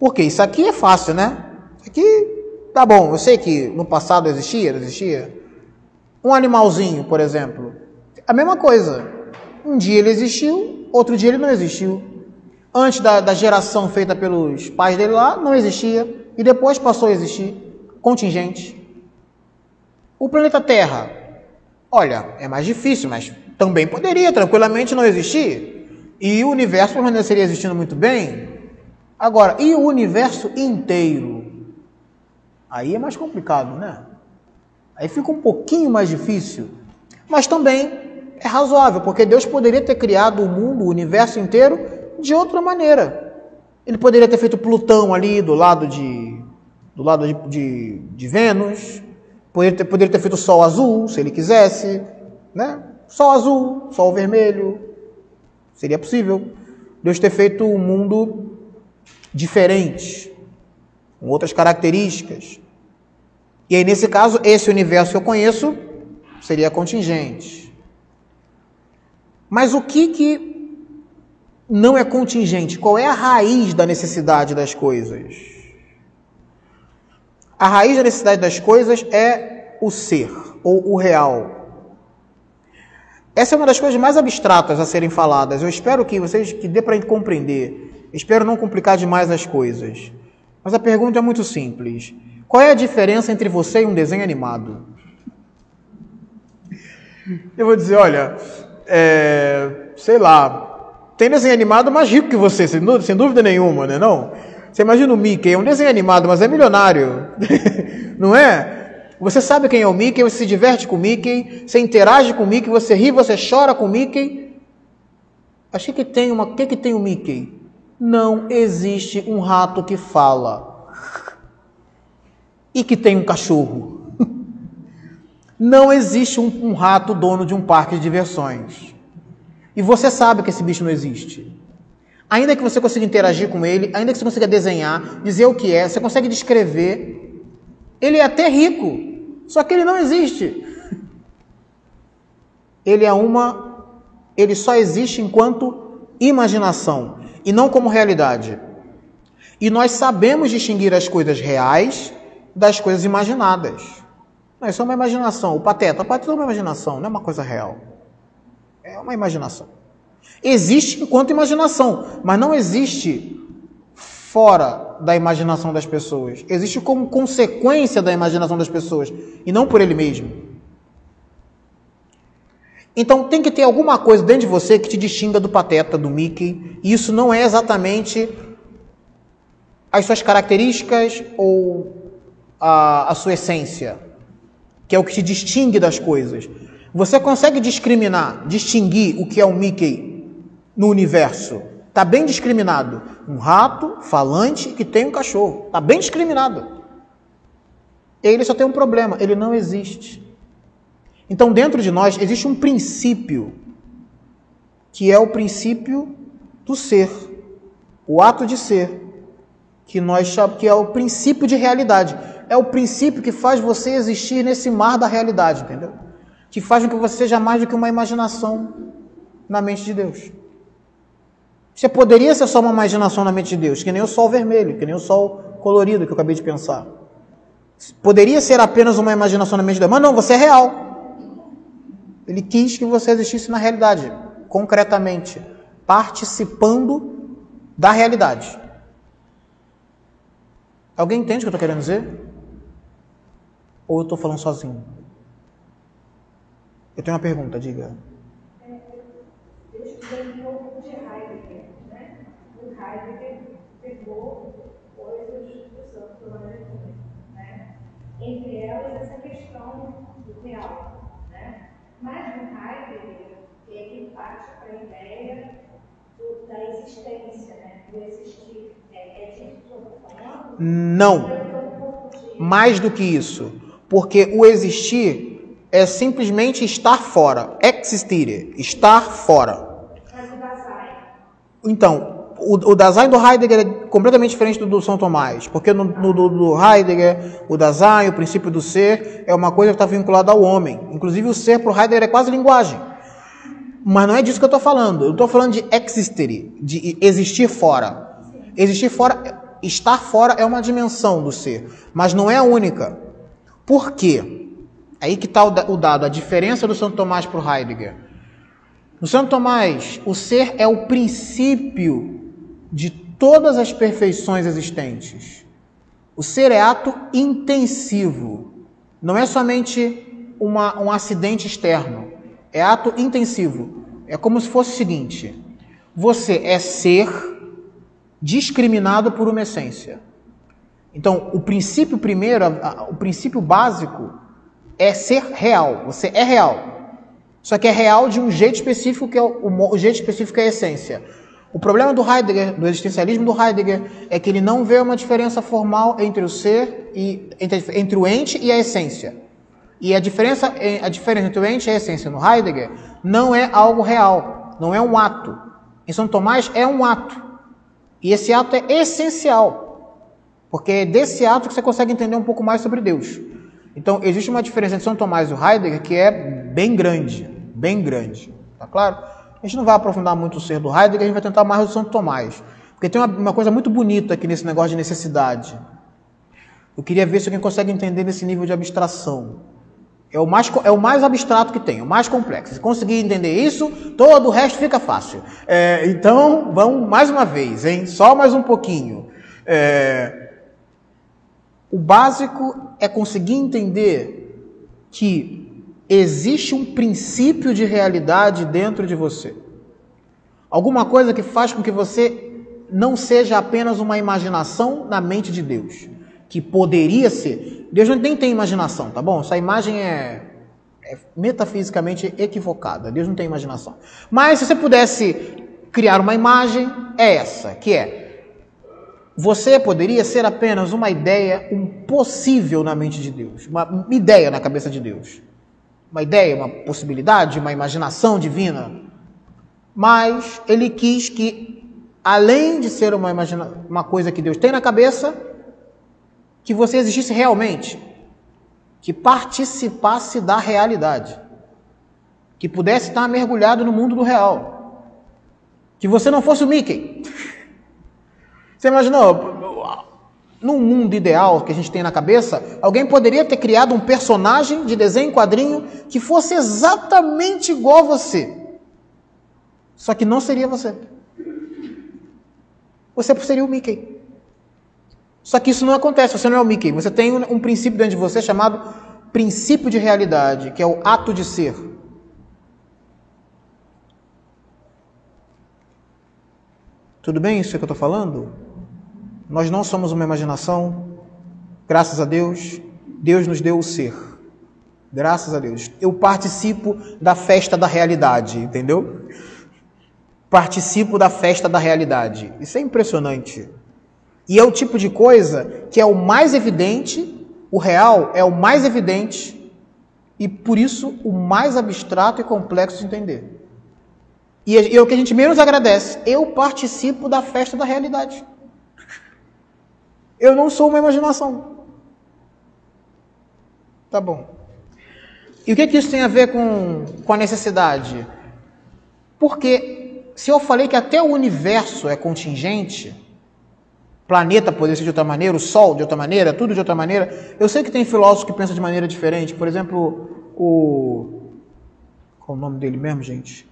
Porque isso aqui é fácil, né? Isso aqui tá bom. Eu sei que no passado existia, existia. Um animalzinho, por exemplo, a mesma coisa. Um dia ele existiu, outro dia ele não existiu. Antes da, da geração feita pelos pais dele lá, não existia. E depois passou a existir. Contingente. O planeta Terra. Olha, é mais difícil, mas também poderia tranquilamente não existir. E o universo permaneceria existindo muito bem. Agora, e o universo inteiro? Aí é mais complicado, né? Aí fica um pouquinho mais difícil. Mas também é razoável, porque Deus poderia ter criado o mundo, o universo inteiro, de outra maneira. Ele poderia ter feito Plutão ali do lado de, do lado de, de, de Vênus, poderia ter, poderia ter feito Sol azul, se ele quisesse, né? Sol azul, Sol vermelho, seria possível. Deus ter feito um mundo diferente, com outras características. E aí, nesse caso, esse universo que eu conheço seria contingente. Mas o que, que não é contingente? Qual é a raiz da necessidade das coisas? A raiz da necessidade das coisas é o ser, ou o real. Essa é uma das coisas mais abstratas a serem faladas. Eu espero que vocês que dê para compreender. Espero não complicar demais as coisas. Mas a pergunta é muito simples. Qual é a diferença entre você e um desenho animado? Eu vou dizer, olha, é, sei lá, tem desenho animado mais rico que você, sem dúvida, nenhuma, né? Não? Você imagina o Mickey, é um desenho animado, mas é milionário, não é? Você sabe quem é o Mickey, você se diverte com o Mickey, você interage com o Mickey, você ri, você chora com o Mickey. Achei que tem uma. O que, que tem o Mickey? Não existe um rato que fala e que tem um cachorro. Não existe um, um, rato dono de um parque de diversões. E você sabe que esse bicho não existe. Ainda que você consiga interagir com ele, ainda que você consiga desenhar, dizer o que é, você consegue descrever. Ele é até rico, só que ele não existe. Ele é uma. Ele só existe enquanto imaginação e não como realidade. E nós sabemos distinguir as coisas reais das coisas imaginadas. Não, isso é uma imaginação. O pateta, o pateta é uma imaginação, não é uma coisa real. É uma imaginação. Existe enquanto imaginação, mas não existe fora da imaginação das pessoas. Existe como consequência da imaginação das pessoas e não por ele mesmo. Então tem que ter alguma coisa dentro de você que te distinga do pateta, do Mickey. E isso não é exatamente as suas características ou a, a sua essência, que é o que te distingue das coisas. Você consegue discriminar, distinguir o que é um Mickey no universo? Está bem discriminado. Um rato falante que tem um cachorro. Está bem discriminado. Ele só tem um problema, ele não existe. Então, dentro de nós existe um princípio, que é o princípio do ser, o ato de ser, que nós que é o princípio de realidade é o princípio que faz você existir nesse mar da realidade, entendeu? Que faz com que você seja mais do que uma imaginação na mente de Deus. Você poderia ser só uma imaginação na mente de Deus, que nem o sol vermelho, que nem o sol colorido que eu acabei de pensar. Poderia ser apenas uma imaginação na mente de Deus, mas não, você é real. Ele quis que você existisse na realidade, concretamente, participando da realidade. Alguém entende o que eu estou querendo dizer? Ou eu estou falando sozinho? Eu tenho uma pergunta, diga. Deixa eu um pouco de Heidegger, né? O Heidegger pegou coisas do Santo Tomás né? Entre elas, essa questão do real? Mas no Heidegger, ele parte para a ideia do, da existência, né? Do existir. É, é disso que eu estou falando? Não. Mais do que isso. Porque o existir é simplesmente estar fora. Existire, estar fora. Então, o, o Dasein do Heidegger é completamente diferente do do São Tomás. Porque no, no do, do, Heidegger, o Dasein, o princípio do ser, é uma coisa que está vinculada ao homem. Inclusive, o ser para o Heidegger é quase linguagem. Mas não é disso que eu estou falando. Eu estou falando de existere, de existir fora. Existir fora, estar fora é uma dimensão do ser, mas não é a única. Por quê? Aí que está o dado, a diferença do Santo Tomás para o Heidegger. No Santo Tomás, o ser é o princípio de todas as perfeições existentes. O ser é ato intensivo. Não é somente uma, um acidente externo. É ato intensivo. É como se fosse o seguinte: você é ser discriminado por uma essência. Então, o princípio primeiro, o princípio básico é ser real. Você é real. Só que é real de um jeito específico, que é o, o jeito específico é a essência. O problema do Heidegger, do existencialismo do Heidegger, é que ele não vê uma diferença formal entre o ser e entre, entre o ente e a essência. E a diferença, a diferença entre o ente e a essência no Heidegger não é algo real, não é um ato. Em São Tomás é um ato. E esse ato é essencial. Porque é desse ato que você consegue entender um pouco mais sobre Deus. Então, existe uma diferença entre São Tomás e o Heidegger que é bem grande, bem grande. Tá claro? A gente não vai aprofundar muito o ser do Heidegger, a gente vai tentar mais o São Tomás. Porque tem uma, uma coisa muito bonita aqui nesse negócio de necessidade. Eu queria ver se alguém consegue entender nesse nível de abstração. É o mais, é o mais abstrato que tem, o mais complexo. Se conseguir entender isso, todo o resto fica fácil. É, então, vamos mais uma vez, hein? Só mais um pouquinho. É, o básico é conseguir entender que existe um princípio de realidade dentro de você. Alguma coisa que faz com que você não seja apenas uma imaginação na mente de Deus, que poderia ser. Deus nem tem imaginação, tá bom? Essa imagem é, é metafisicamente equivocada. Deus não tem imaginação. Mas se você pudesse criar uma imagem, é essa, que é você poderia ser apenas uma ideia, um possível na mente de Deus, uma ideia na cabeça de Deus. Uma ideia, uma possibilidade, uma imaginação divina. Mas ele quis que, além de ser uma, imagina uma coisa que Deus tem na cabeça, que você existisse realmente, que participasse da realidade, que pudesse estar mergulhado no mundo do real, que você não fosse o Mickey. Você imaginou? Num mundo ideal que a gente tem na cabeça, alguém poderia ter criado um personagem de desenho em quadrinho que fosse exatamente igual a você. Só que não seria você. Você seria o Mickey. Só que isso não acontece, você não é o Mickey. Você tem um, um princípio dentro de você chamado princípio de realidade, que é o ato de ser. Tudo bem isso que eu estou falando? Nós não somos uma imaginação, graças a Deus, Deus nos deu o ser. Graças a Deus. Eu participo da festa da realidade, entendeu? Participo da festa da realidade. Isso é impressionante. E é o tipo de coisa que é o mais evidente, o real é o mais evidente e por isso o mais abstrato e complexo de entender. E é, é o que a gente menos agradece. Eu participo da festa da realidade. Eu não sou uma imaginação. Tá bom. E o que, que isso tem a ver com, com a necessidade? Porque se eu falei que até o universo é contingente, planeta poderia ser de outra maneira, o Sol de outra maneira, tudo de outra maneira, eu sei que tem filósofos que pensam de maneira diferente. Por exemplo, o. Qual é o nome dele mesmo, gente?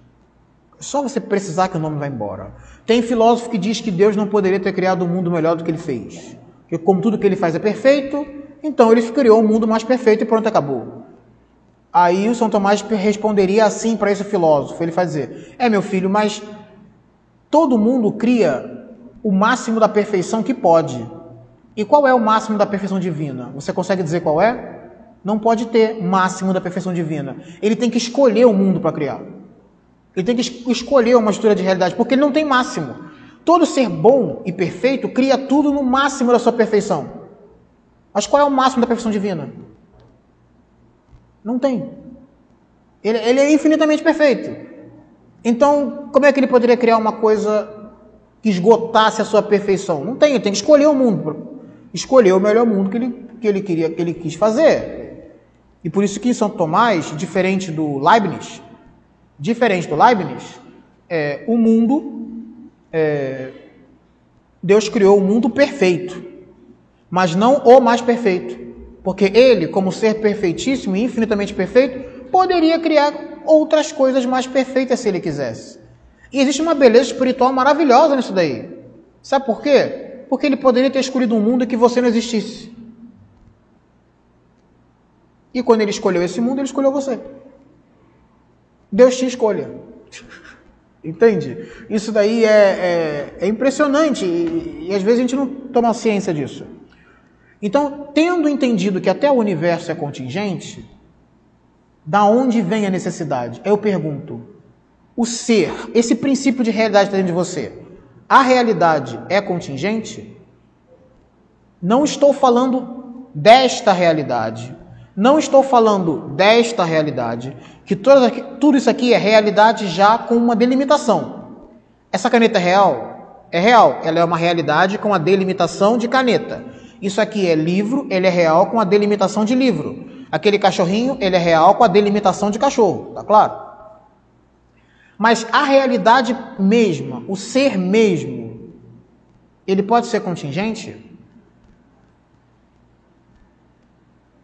Só você precisar que o nome vai embora. Tem filósofo que diz que Deus não poderia ter criado um mundo melhor do que ele fez. Que como tudo que ele faz é perfeito, então ele criou um mundo mais perfeito e pronto, acabou. Aí o São Tomás responderia assim para esse filósofo. Ele vai dizer: É, meu filho, mas todo mundo cria o máximo da perfeição que pode. E qual é o máximo da perfeição divina? Você consegue dizer qual é? Não pode ter máximo da perfeição divina. Ele tem que escolher o mundo para criar. Ele tem que escolher uma estrutura de realidade, porque ele não tem máximo. Todo ser bom e perfeito cria tudo no máximo da sua perfeição. Mas qual é o máximo da perfeição divina? Não tem. Ele, ele é infinitamente perfeito. Então, como é que ele poderia criar uma coisa que esgotasse a sua perfeição? Não tem, ele tem que escolher o mundo. Escolher o melhor mundo que ele, que ele queria, que ele quis fazer. E por isso que em São Tomás, diferente do Leibniz, Diferente do Leibniz, é, o mundo, é, Deus criou o mundo perfeito, mas não o mais perfeito. Porque ele, como ser perfeitíssimo e infinitamente perfeito, poderia criar outras coisas mais perfeitas se ele quisesse. E existe uma beleza espiritual maravilhosa nisso daí. Sabe por quê? Porque ele poderia ter escolhido um mundo que você não existisse. E quando ele escolheu esse mundo, ele escolheu você. Deus te escolha. Entende? Isso daí é, é, é impressionante e, e, às vezes a gente não toma ciência disso. Então, tendo entendido que até o universo é contingente, da onde vem a necessidade? Eu pergunto: o ser, esse princípio de realidade dentro de você, a realidade é contingente? Não estou falando desta realidade. Não estou falando desta realidade, que tudo isso aqui é realidade já com uma delimitação. Essa caneta é real? É real. Ela é uma realidade com a delimitação de caneta. Isso aqui é livro, ele é real com a delimitação de livro. Aquele cachorrinho, ele é real com a delimitação de cachorro, tá claro? Mas a realidade mesma, o ser mesmo, ele pode ser contingente?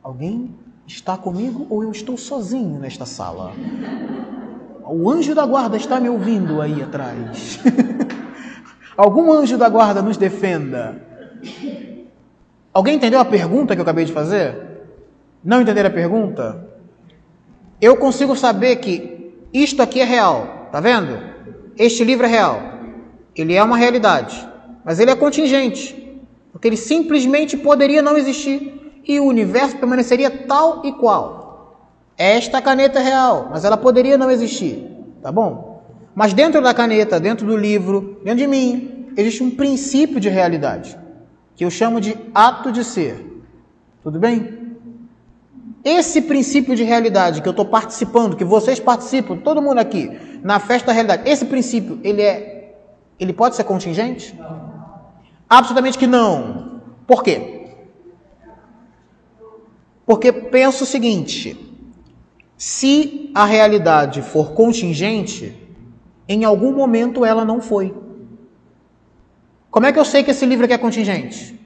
Alguém está comigo ou eu estou sozinho nesta sala? O anjo da guarda está me ouvindo aí atrás. Algum anjo da guarda nos defenda. Alguém entendeu a pergunta que eu acabei de fazer? Não entenderam a pergunta? Eu consigo saber que isto aqui é real, tá vendo? Este livro é real. Ele é uma realidade, mas ele é contingente, porque ele simplesmente poderia não existir e o universo permaneceria tal e qual. Esta caneta é real, mas ela poderia não existir, tá bom? Mas dentro da caneta, dentro do livro, dentro de mim, existe um princípio de realidade, que eu chamo de ato de ser. Tudo bem? Esse princípio de realidade que eu estou participando, que vocês participam, todo mundo aqui, na festa da realidade, esse princípio, ele é, ele pode ser contingente? Absolutamente que não. Por quê? Porque penso o seguinte: se a realidade for contingente, em algum momento ela não foi. Como é que eu sei que esse livro aqui é contingente?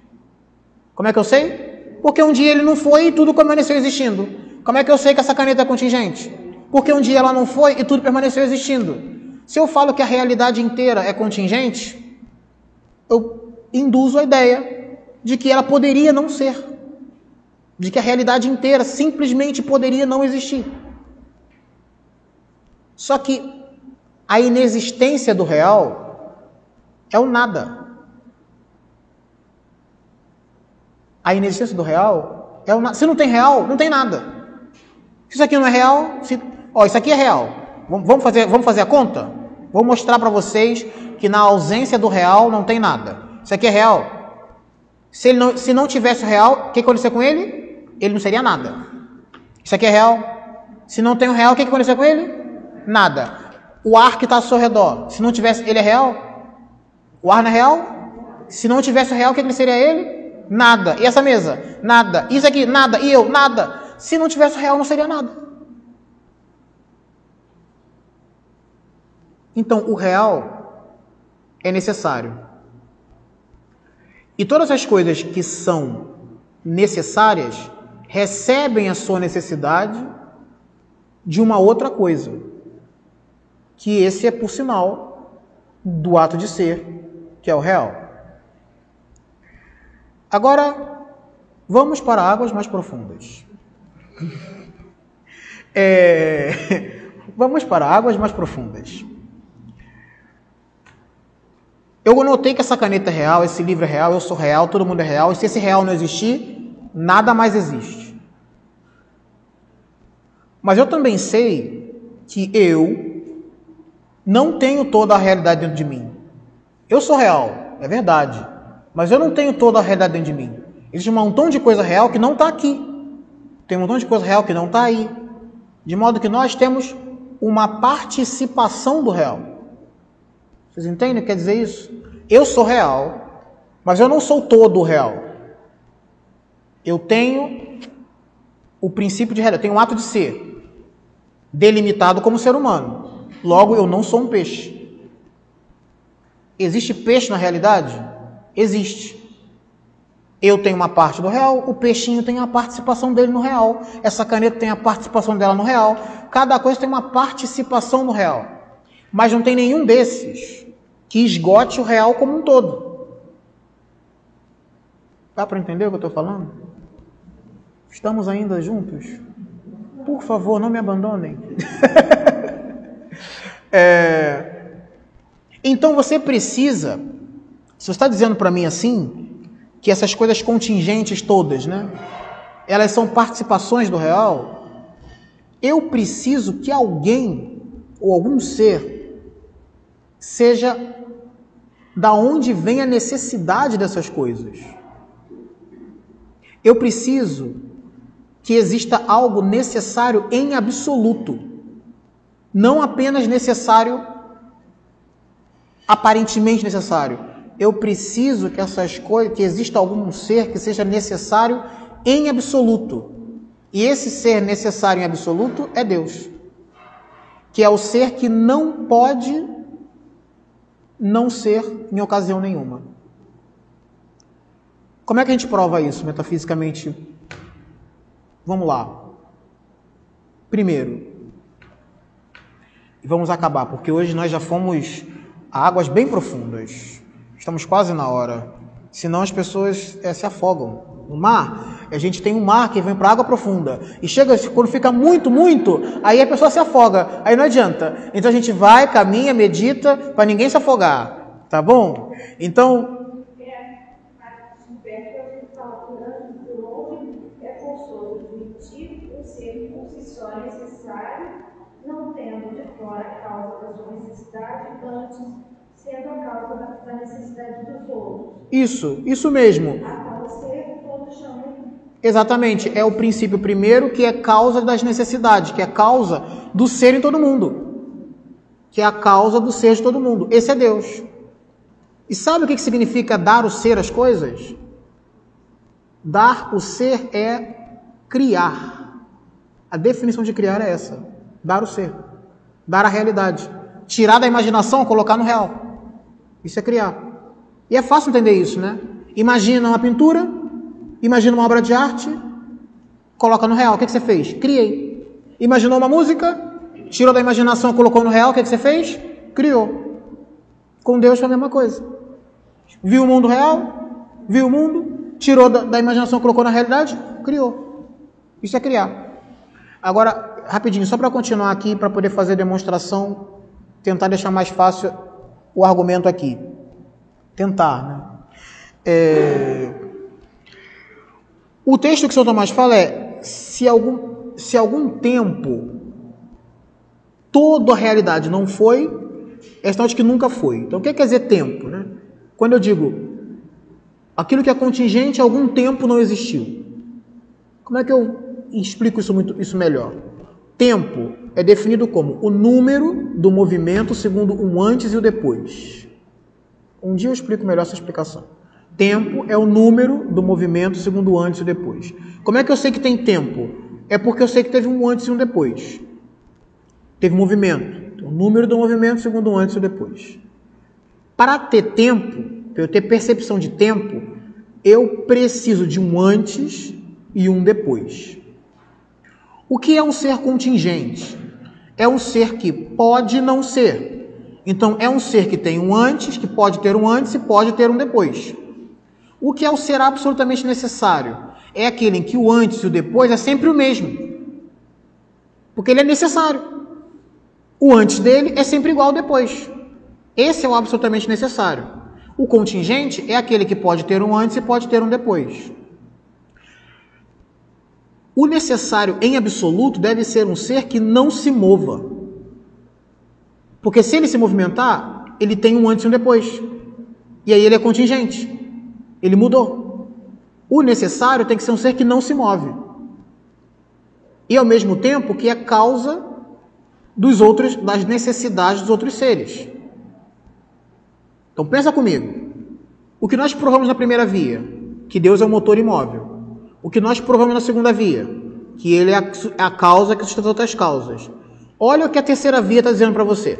Como é que eu sei? Porque um dia ele não foi e tudo permaneceu existindo. Como é que eu sei que essa caneta é contingente? Porque um dia ela não foi e tudo permaneceu existindo. Se eu falo que a realidade inteira é contingente, eu induzo a ideia de que ela poderia não ser de que a realidade inteira simplesmente poderia não existir. Só que a inexistência do real é o nada. A inexistência do real é o nada. Se não tem real, não tem nada. Isso aqui não é real, se... ó, isso aqui é real. Vamos fazer, vamos fazer a conta? Vou mostrar para vocês que na ausência do real não tem nada. Isso aqui é real. Se, não, se não tivesse o real, o que aconteceu com ele? Ele não seria nada. Isso aqui é real. Se não tem o real, o que, que aconteceu com ele? Nada. O ar que está ao seu redor, se não tivesse, ele é real? O ar não é real? Se não tivesse o real, o que, que seria ele? Nada. E essa mesa? Nada. Isso aqui? Nada. E eu? Nada. Se não tivesse o real, não seria nada. Então, o real é necessário. E todas as coisas que são necessárias recebem a sua necessidade de uma outra coisa, que esse é por sinal do ato de ser, que é o real. Agora, vamos para águas mais profundas. É, vamos para águas mais profundas. Eu notei que essa caneta é real, esse livro é real, eu sou real, todo mundo é real, e se esse real não existir, nada mais existe. Mas eu também sei que eu não tenho toda a realidade dentro de mim. Eu sou real, é verdade. Mas eu não tenho toda a realidade dentro de mim. Existe um montão de coisa real que não está aqui. Tem um montão de coisa real que não está aí. De modo que nós temos uma participação do real. Vocês entendem o que quer dizer isso? Eu sou real, mas eu não sou todo o real. Eu tenho o princípio de realidade, eu tenho um ato de ser delimitado como ser humano. Logo, eu não sou um peixe. Existe peixe na realidade? Existe. Eu tenho uma parte do real, o peixinho tem a participação dele no real, essa caneta tem a participação dela no real, cada coisa tem uma participação no real. Mas não tem nenhum desses que esgote o real como um todo. Dá para entender o que eu estou falando? Estamos ainda juntos? Por favor, não me abandonem. é, Então você precisa, se você está dizendo para mim assim, que essas coisas contingentes todas, né? Elas são participações do real, eu preciso que alguém ou algum ser seja da onde vem a necessidade dessas coisas. Eu preciso que exista algo necessário em absoluto, não apenas necessário, aparentemente necessário. Eu preciso que essas coisas, que exista algum ser que seja necessário em absoluto. E esse ser necessário em absoluto é Deus, que é o ser que não pode não ser em ocasião nenhuma. Como é que a gente prova isso metafisicamente? Vamos lá. Primeiro, e vamos acabar, porque hoje nós já fomos a águas bem profundas. Estamos quase na hora. Senão as pessoas é, se afogam. No mar, a gente tem um mar que vem para água profunda. E chega, quando fica muito, muito, aí a pessoa se afoga. Aí não adianta. Então a gente vai, caminha, medita, para ninguém se afogar. Tá bom? Então. Não tendo de fora a causa da sua necessidade, antes sendo a causa da necessidade dos outros. Isso, isso mesmo. Exatamente, é o princípio primeiro que é causa das necessidades, que é causa do ser em todo mundo. Que é a causa do ser de todo mundo. Esse é Deus. E sabe o que significa dar o ser às coisas? Dar o ser é criar. A definição de criar é essa: dar o ser, dar a realidade, tirar da imaginação, colocar no real. Isso é criar. E é fácil entender isso, né? Imagina uma pintura, Imagina uma obra de arte, coloca no real. O que, que você fez? Criei. Imaginou uma música, tirou da imaginação, colocou no real. O que, que você fez? Criou. Com Deus foi a mesma coisa. Viu o mundo real, viu o mundo, tirou da, da imaginação, colocou na realidade, criou. Isso é criar. Agora, rapidinho, só para continuar aqui, para poder fazer demonstração, tentar deixar mais fácil o argumento aqui. Tentar, né? É, o texto que São Tomás fala é: se algum, se algum tempo toda a realidade não foi, é sinal de que nunca foi. Então, o que quer dizer tempo? Né? Quando eu digo aquilo que é contingente, algum tempo não existiu. Como é que eu explico isso, muito, isso melhor? Tempo é definido como o número do movimento segundo um antes e o depois. Um dia eu explico melhor essa explicação. Tempo é o número do movimento segundo o antes e o depois. Como é que eu sei que tem tempo? É porque eu sei que teve um antes e um depois. Teve movimento. Então, o número do movimento segundo o antes e o depois. Para ter tempo, para eu ter percepção de tempo, eu preciso de um antes e um depois. O que é um ser contingente? É um ser que pode não ser. Então, é um ser que tem um antes, que pode ter um antes e pode ter um depois. O que é o ser absolutamente necessário? É aquele em que o antes e o depois é sempre o mesmo. Porque ele é necessário. O antes dele é sempre igual ao depois. Esse é o absolutamente necessário. O contingente é aquele que pode ter um antes e pode ter um depois. O necessário em absoluto deve ser um ser que não se mova. Porque se ele se movimentar, ele tem um antes e um depois. E aí ele é contingente. Ele mudou. O necessário tem que ser um ser que não se move. E ao mesmo tempo que é causa dos outros, das necessidades dos outros seres. Então pensa comigo. O que nós provamos na primeira via, que Deus é o motor imóvel. O que nós provamos na segunda via, que Ele é a, é causa que sustenta outras causas. Olha o que a terceira via está dizendo para você.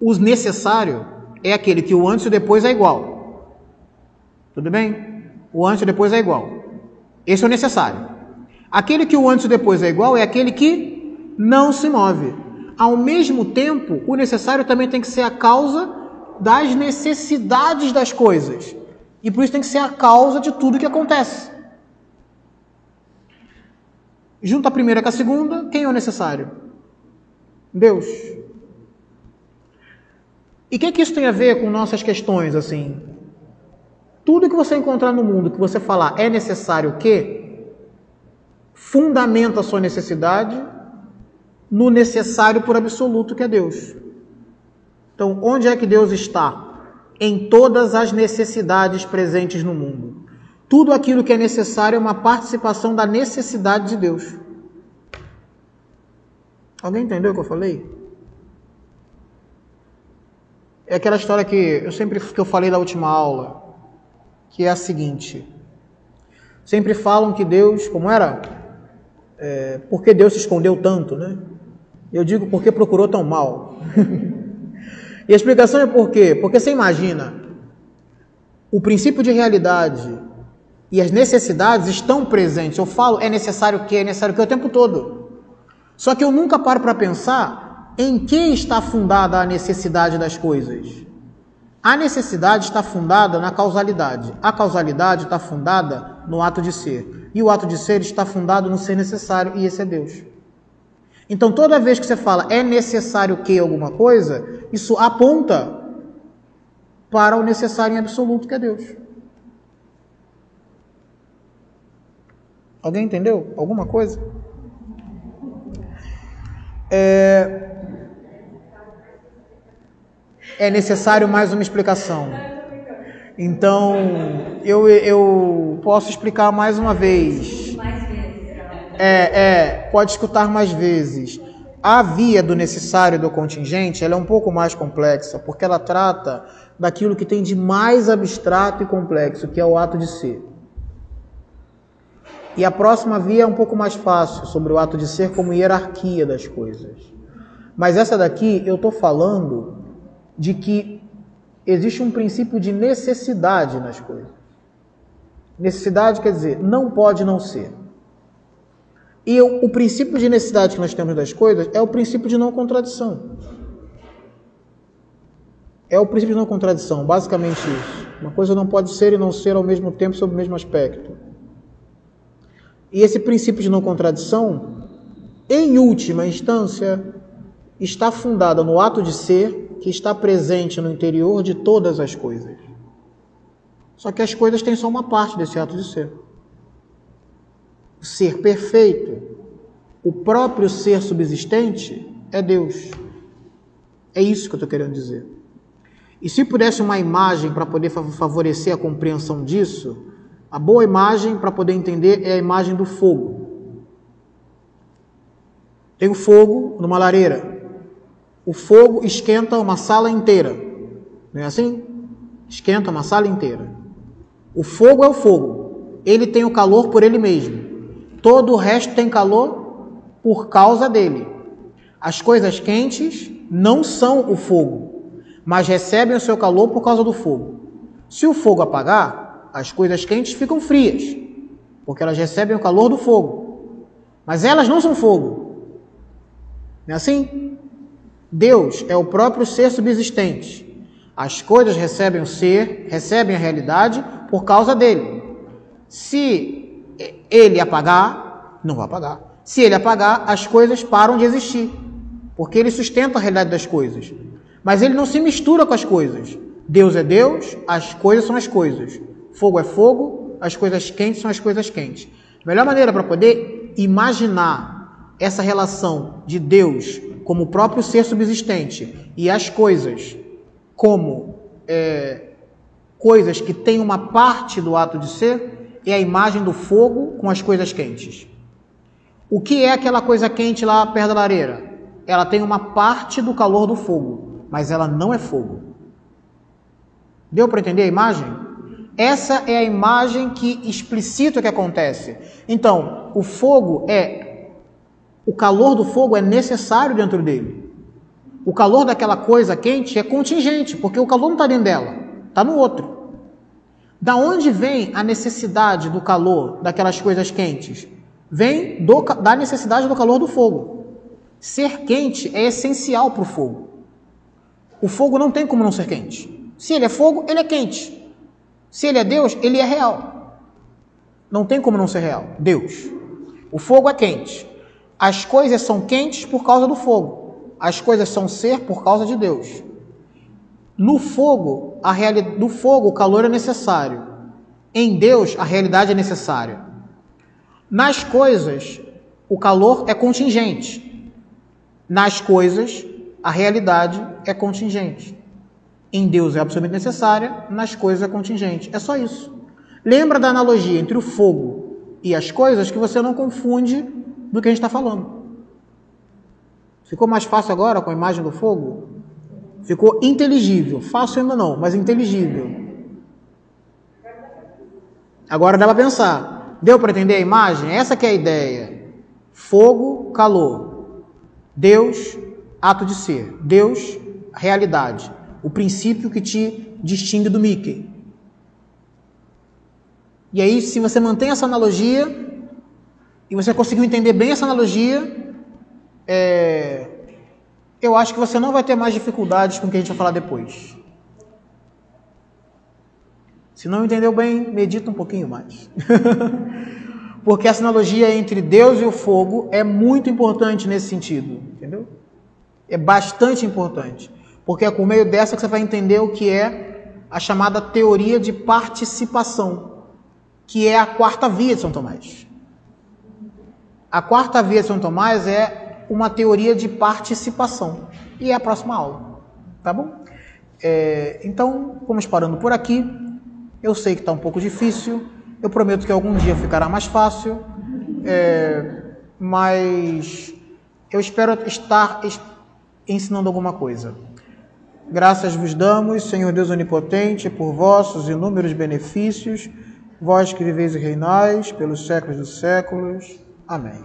O necessário é aquele que o antes e o depois é igual. Tudo bem? O antes e depois é igual. Esse é o necessário. Aquele que o antes e depois é igual é aquele que não se move. Ao mesmo tempo, o necessário também tem que ser a causa das necessidades das coisas. E por isso tem que ser a causa de tudo que acontece. Junto a primeira com a segunda, quem é o necessário? Deus. E o que, que isso tem a ver com nossas questões, assim? Tudo que você encontrar no mundo que você falar é necessário o quê? Fundamenta a sua necessidade no necessário por absoluto que é Deus. Então, onde é que Deus está? Em todas as necessidades presentes no mundo. Tudo aquilo que é necessário é uma participação da necessidade de Deus. Alguém entendeu o que eu falei? É aquela história que eu sempre que eu falei da última aula, que é a seguinte: sempre falam que Deus, como era? É, por que Deus se escondeu tanto, né? Eu digo porque procurou tão mal. e a explicação é por quê? Porque você imagina, o princípio de realidade e as necessidades estão presentes. Eu falo, é necessário o quê? É necessário o quê? O tempo todo. Só que eu nunca paro para pensar em que está fundada a necessidade das coisas. A necessidade está fundada na causalidade. A causalidade está fundada no ato de ser. E o ato de ser está fundado no ser necessário, e esse é Deus. Então, toda vez que você fala é necessário que alguma coisa, isso aponta para o necessário em absoluto que é Deus. Alguém entendeu alguma coisa? É, é necessário mais uma explicação. Então, eu, eu posso explicar mais uma vez. É, é, pode escutar mais vezes. A via do necessário e do contingente ela é um pouco mais complexa, porque ela trata daquilo que tem de mais abstrato e complexo, que é o ato de ser. E a próxima via é um pouco mais fácil, sobre o ato de ser como hierarquia das coisas. Mas essa daqui eu estou falando de que existe um princípio de necessidade nas coisas. Necessidade quer dizer, não pode não ser. E o, o princípio de necessidade que nós temos das coisas é o princípio de não contradição. É o princípio de não contradição, basicamente isso. Uma coisa não pode ser e não ser ao mesmo tempo sob o mesmo aspecto. E esse princípio de não contradição, em última instância, está fundado no ato de ser que está presente no interior de todas as coisas. Só que as coisas têm só uma parte desse ato de ser ser perfeito, o próprio ser subsistente é Deus. É isso que eu estou querendo dizer. E se pudesse uma imagem para poder favorecer a compreensão disso, a boa imagem para poder entender é a imagem do fogo. Tem o fogo numa lareira. O fogo esquenta uma sala inteira. Não é assim? Esquenta uma sala inteira. O fogo é o fogo. Ele tem o calor por ele mesmo. Todo o resto tem calor por causa dele. As coisas quentes não são o fogo, mas recebem o seu calor por causa do fogo. Se o fogo apagar, as coisas quentes ficam frias, porque elas recebem o calor do fogo. Mas elas não são fogo. Não é assim? Deus é o próprio ser subsistente. As coisas recebem o ser, recebem a realidade por causa dele. Se ele apagar, não vai apagar. Se ele apagar, as coisas param de existir, porque ele sustenta a realidade das coisas. Mas ele não se mistura com as coisas. Deus é Deus, as coisas são as coisas. Fogo é fogo, as coisas quentes são as coisas quentes. A melhor maneira para poder imaginar essa relação de Deus como o próprio ser subsistente e as coisas como é, coisas que têm uma parte do ato de ser é a imagem do fogo com as coisas quentes. O que é aquela coisa quente lá perto da lareira? Ela tem uma parte do calor do fogo, mas ela não é fogo. Deu para entender a imagem? Essa é a imagem que explicita o que acontece. Então, o fogo é. O calor do fogo é necessário dentro dele. O calor daquela coisa quente é contingente, porque o calor não está dentro dela, está no outro. Da onde vem a necessidade do calor daquelas coisas quentes? Vem do, da necessidade do calor do fogo. Ser quente é essencial para o fogo. O fogo não tem como não ser quente. Se ele é fogo, ele é quente. Se ele é Deus, ele é real. Não tem como não ser real. Deus. O fogo é quente. As coisas são quentes por causa do fogo. As coisas são ser por causa de Deus. No fogo, a reali... no fogo o calor é necessário. Em Deus, a realidade é necessária. Nas coisas, o calor é contingente. Nas coisas, a realidade é contingente. Em Deus é absolutamente necessária, nas coisas é contingente. É só isso. Lembra da analogia entre o fogo e as coisas que você não confunde do que a gente está falando. Ficou mais fácil agora com a imagem do fogo? Ficou inteligível. Fácil ainda não, mas inteligível. Agora dá para pensar. Deu para entender a imagem? Essa que é a ideia. Fogo, calor. Deus, ato de ser. Deus, realidade. O princípio que te distingue do Mickey. E aí, se você mantém essa analogia, e você conseguiu entender bem essa analogia, é, eu acho que você não vai ter mais dificuldades com o que a gente vai falar depois. Se não entendeu bem, medita um pouquinho mais. Porque essa analogia entre Deus e o fogo é muito importante nesse sentido, entendeu? É bastante importante. Porque é por meio dessa que você vai entender o que é a chamada teoria de participação, que é a quarta via de São Tomás. A quarta via de São Tomás é uma teoria de participação. E é a próxima aula. Tá bom? É, então, vamos parando por aqui. Eu sei que está um pouco difícil. Eu prometo que algum dia ficará mais fácil. É, mas eu espero estar ensinando alguma coisa. Graças vos damos, Senhor Deus Onipotente, por vossos inúmeros benefícios, vós que viveis e reinais pelos séculos dos séculos. Amém.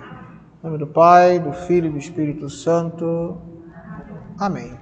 Em nome do Pai, do Filho e do Espírito Santo. Amém.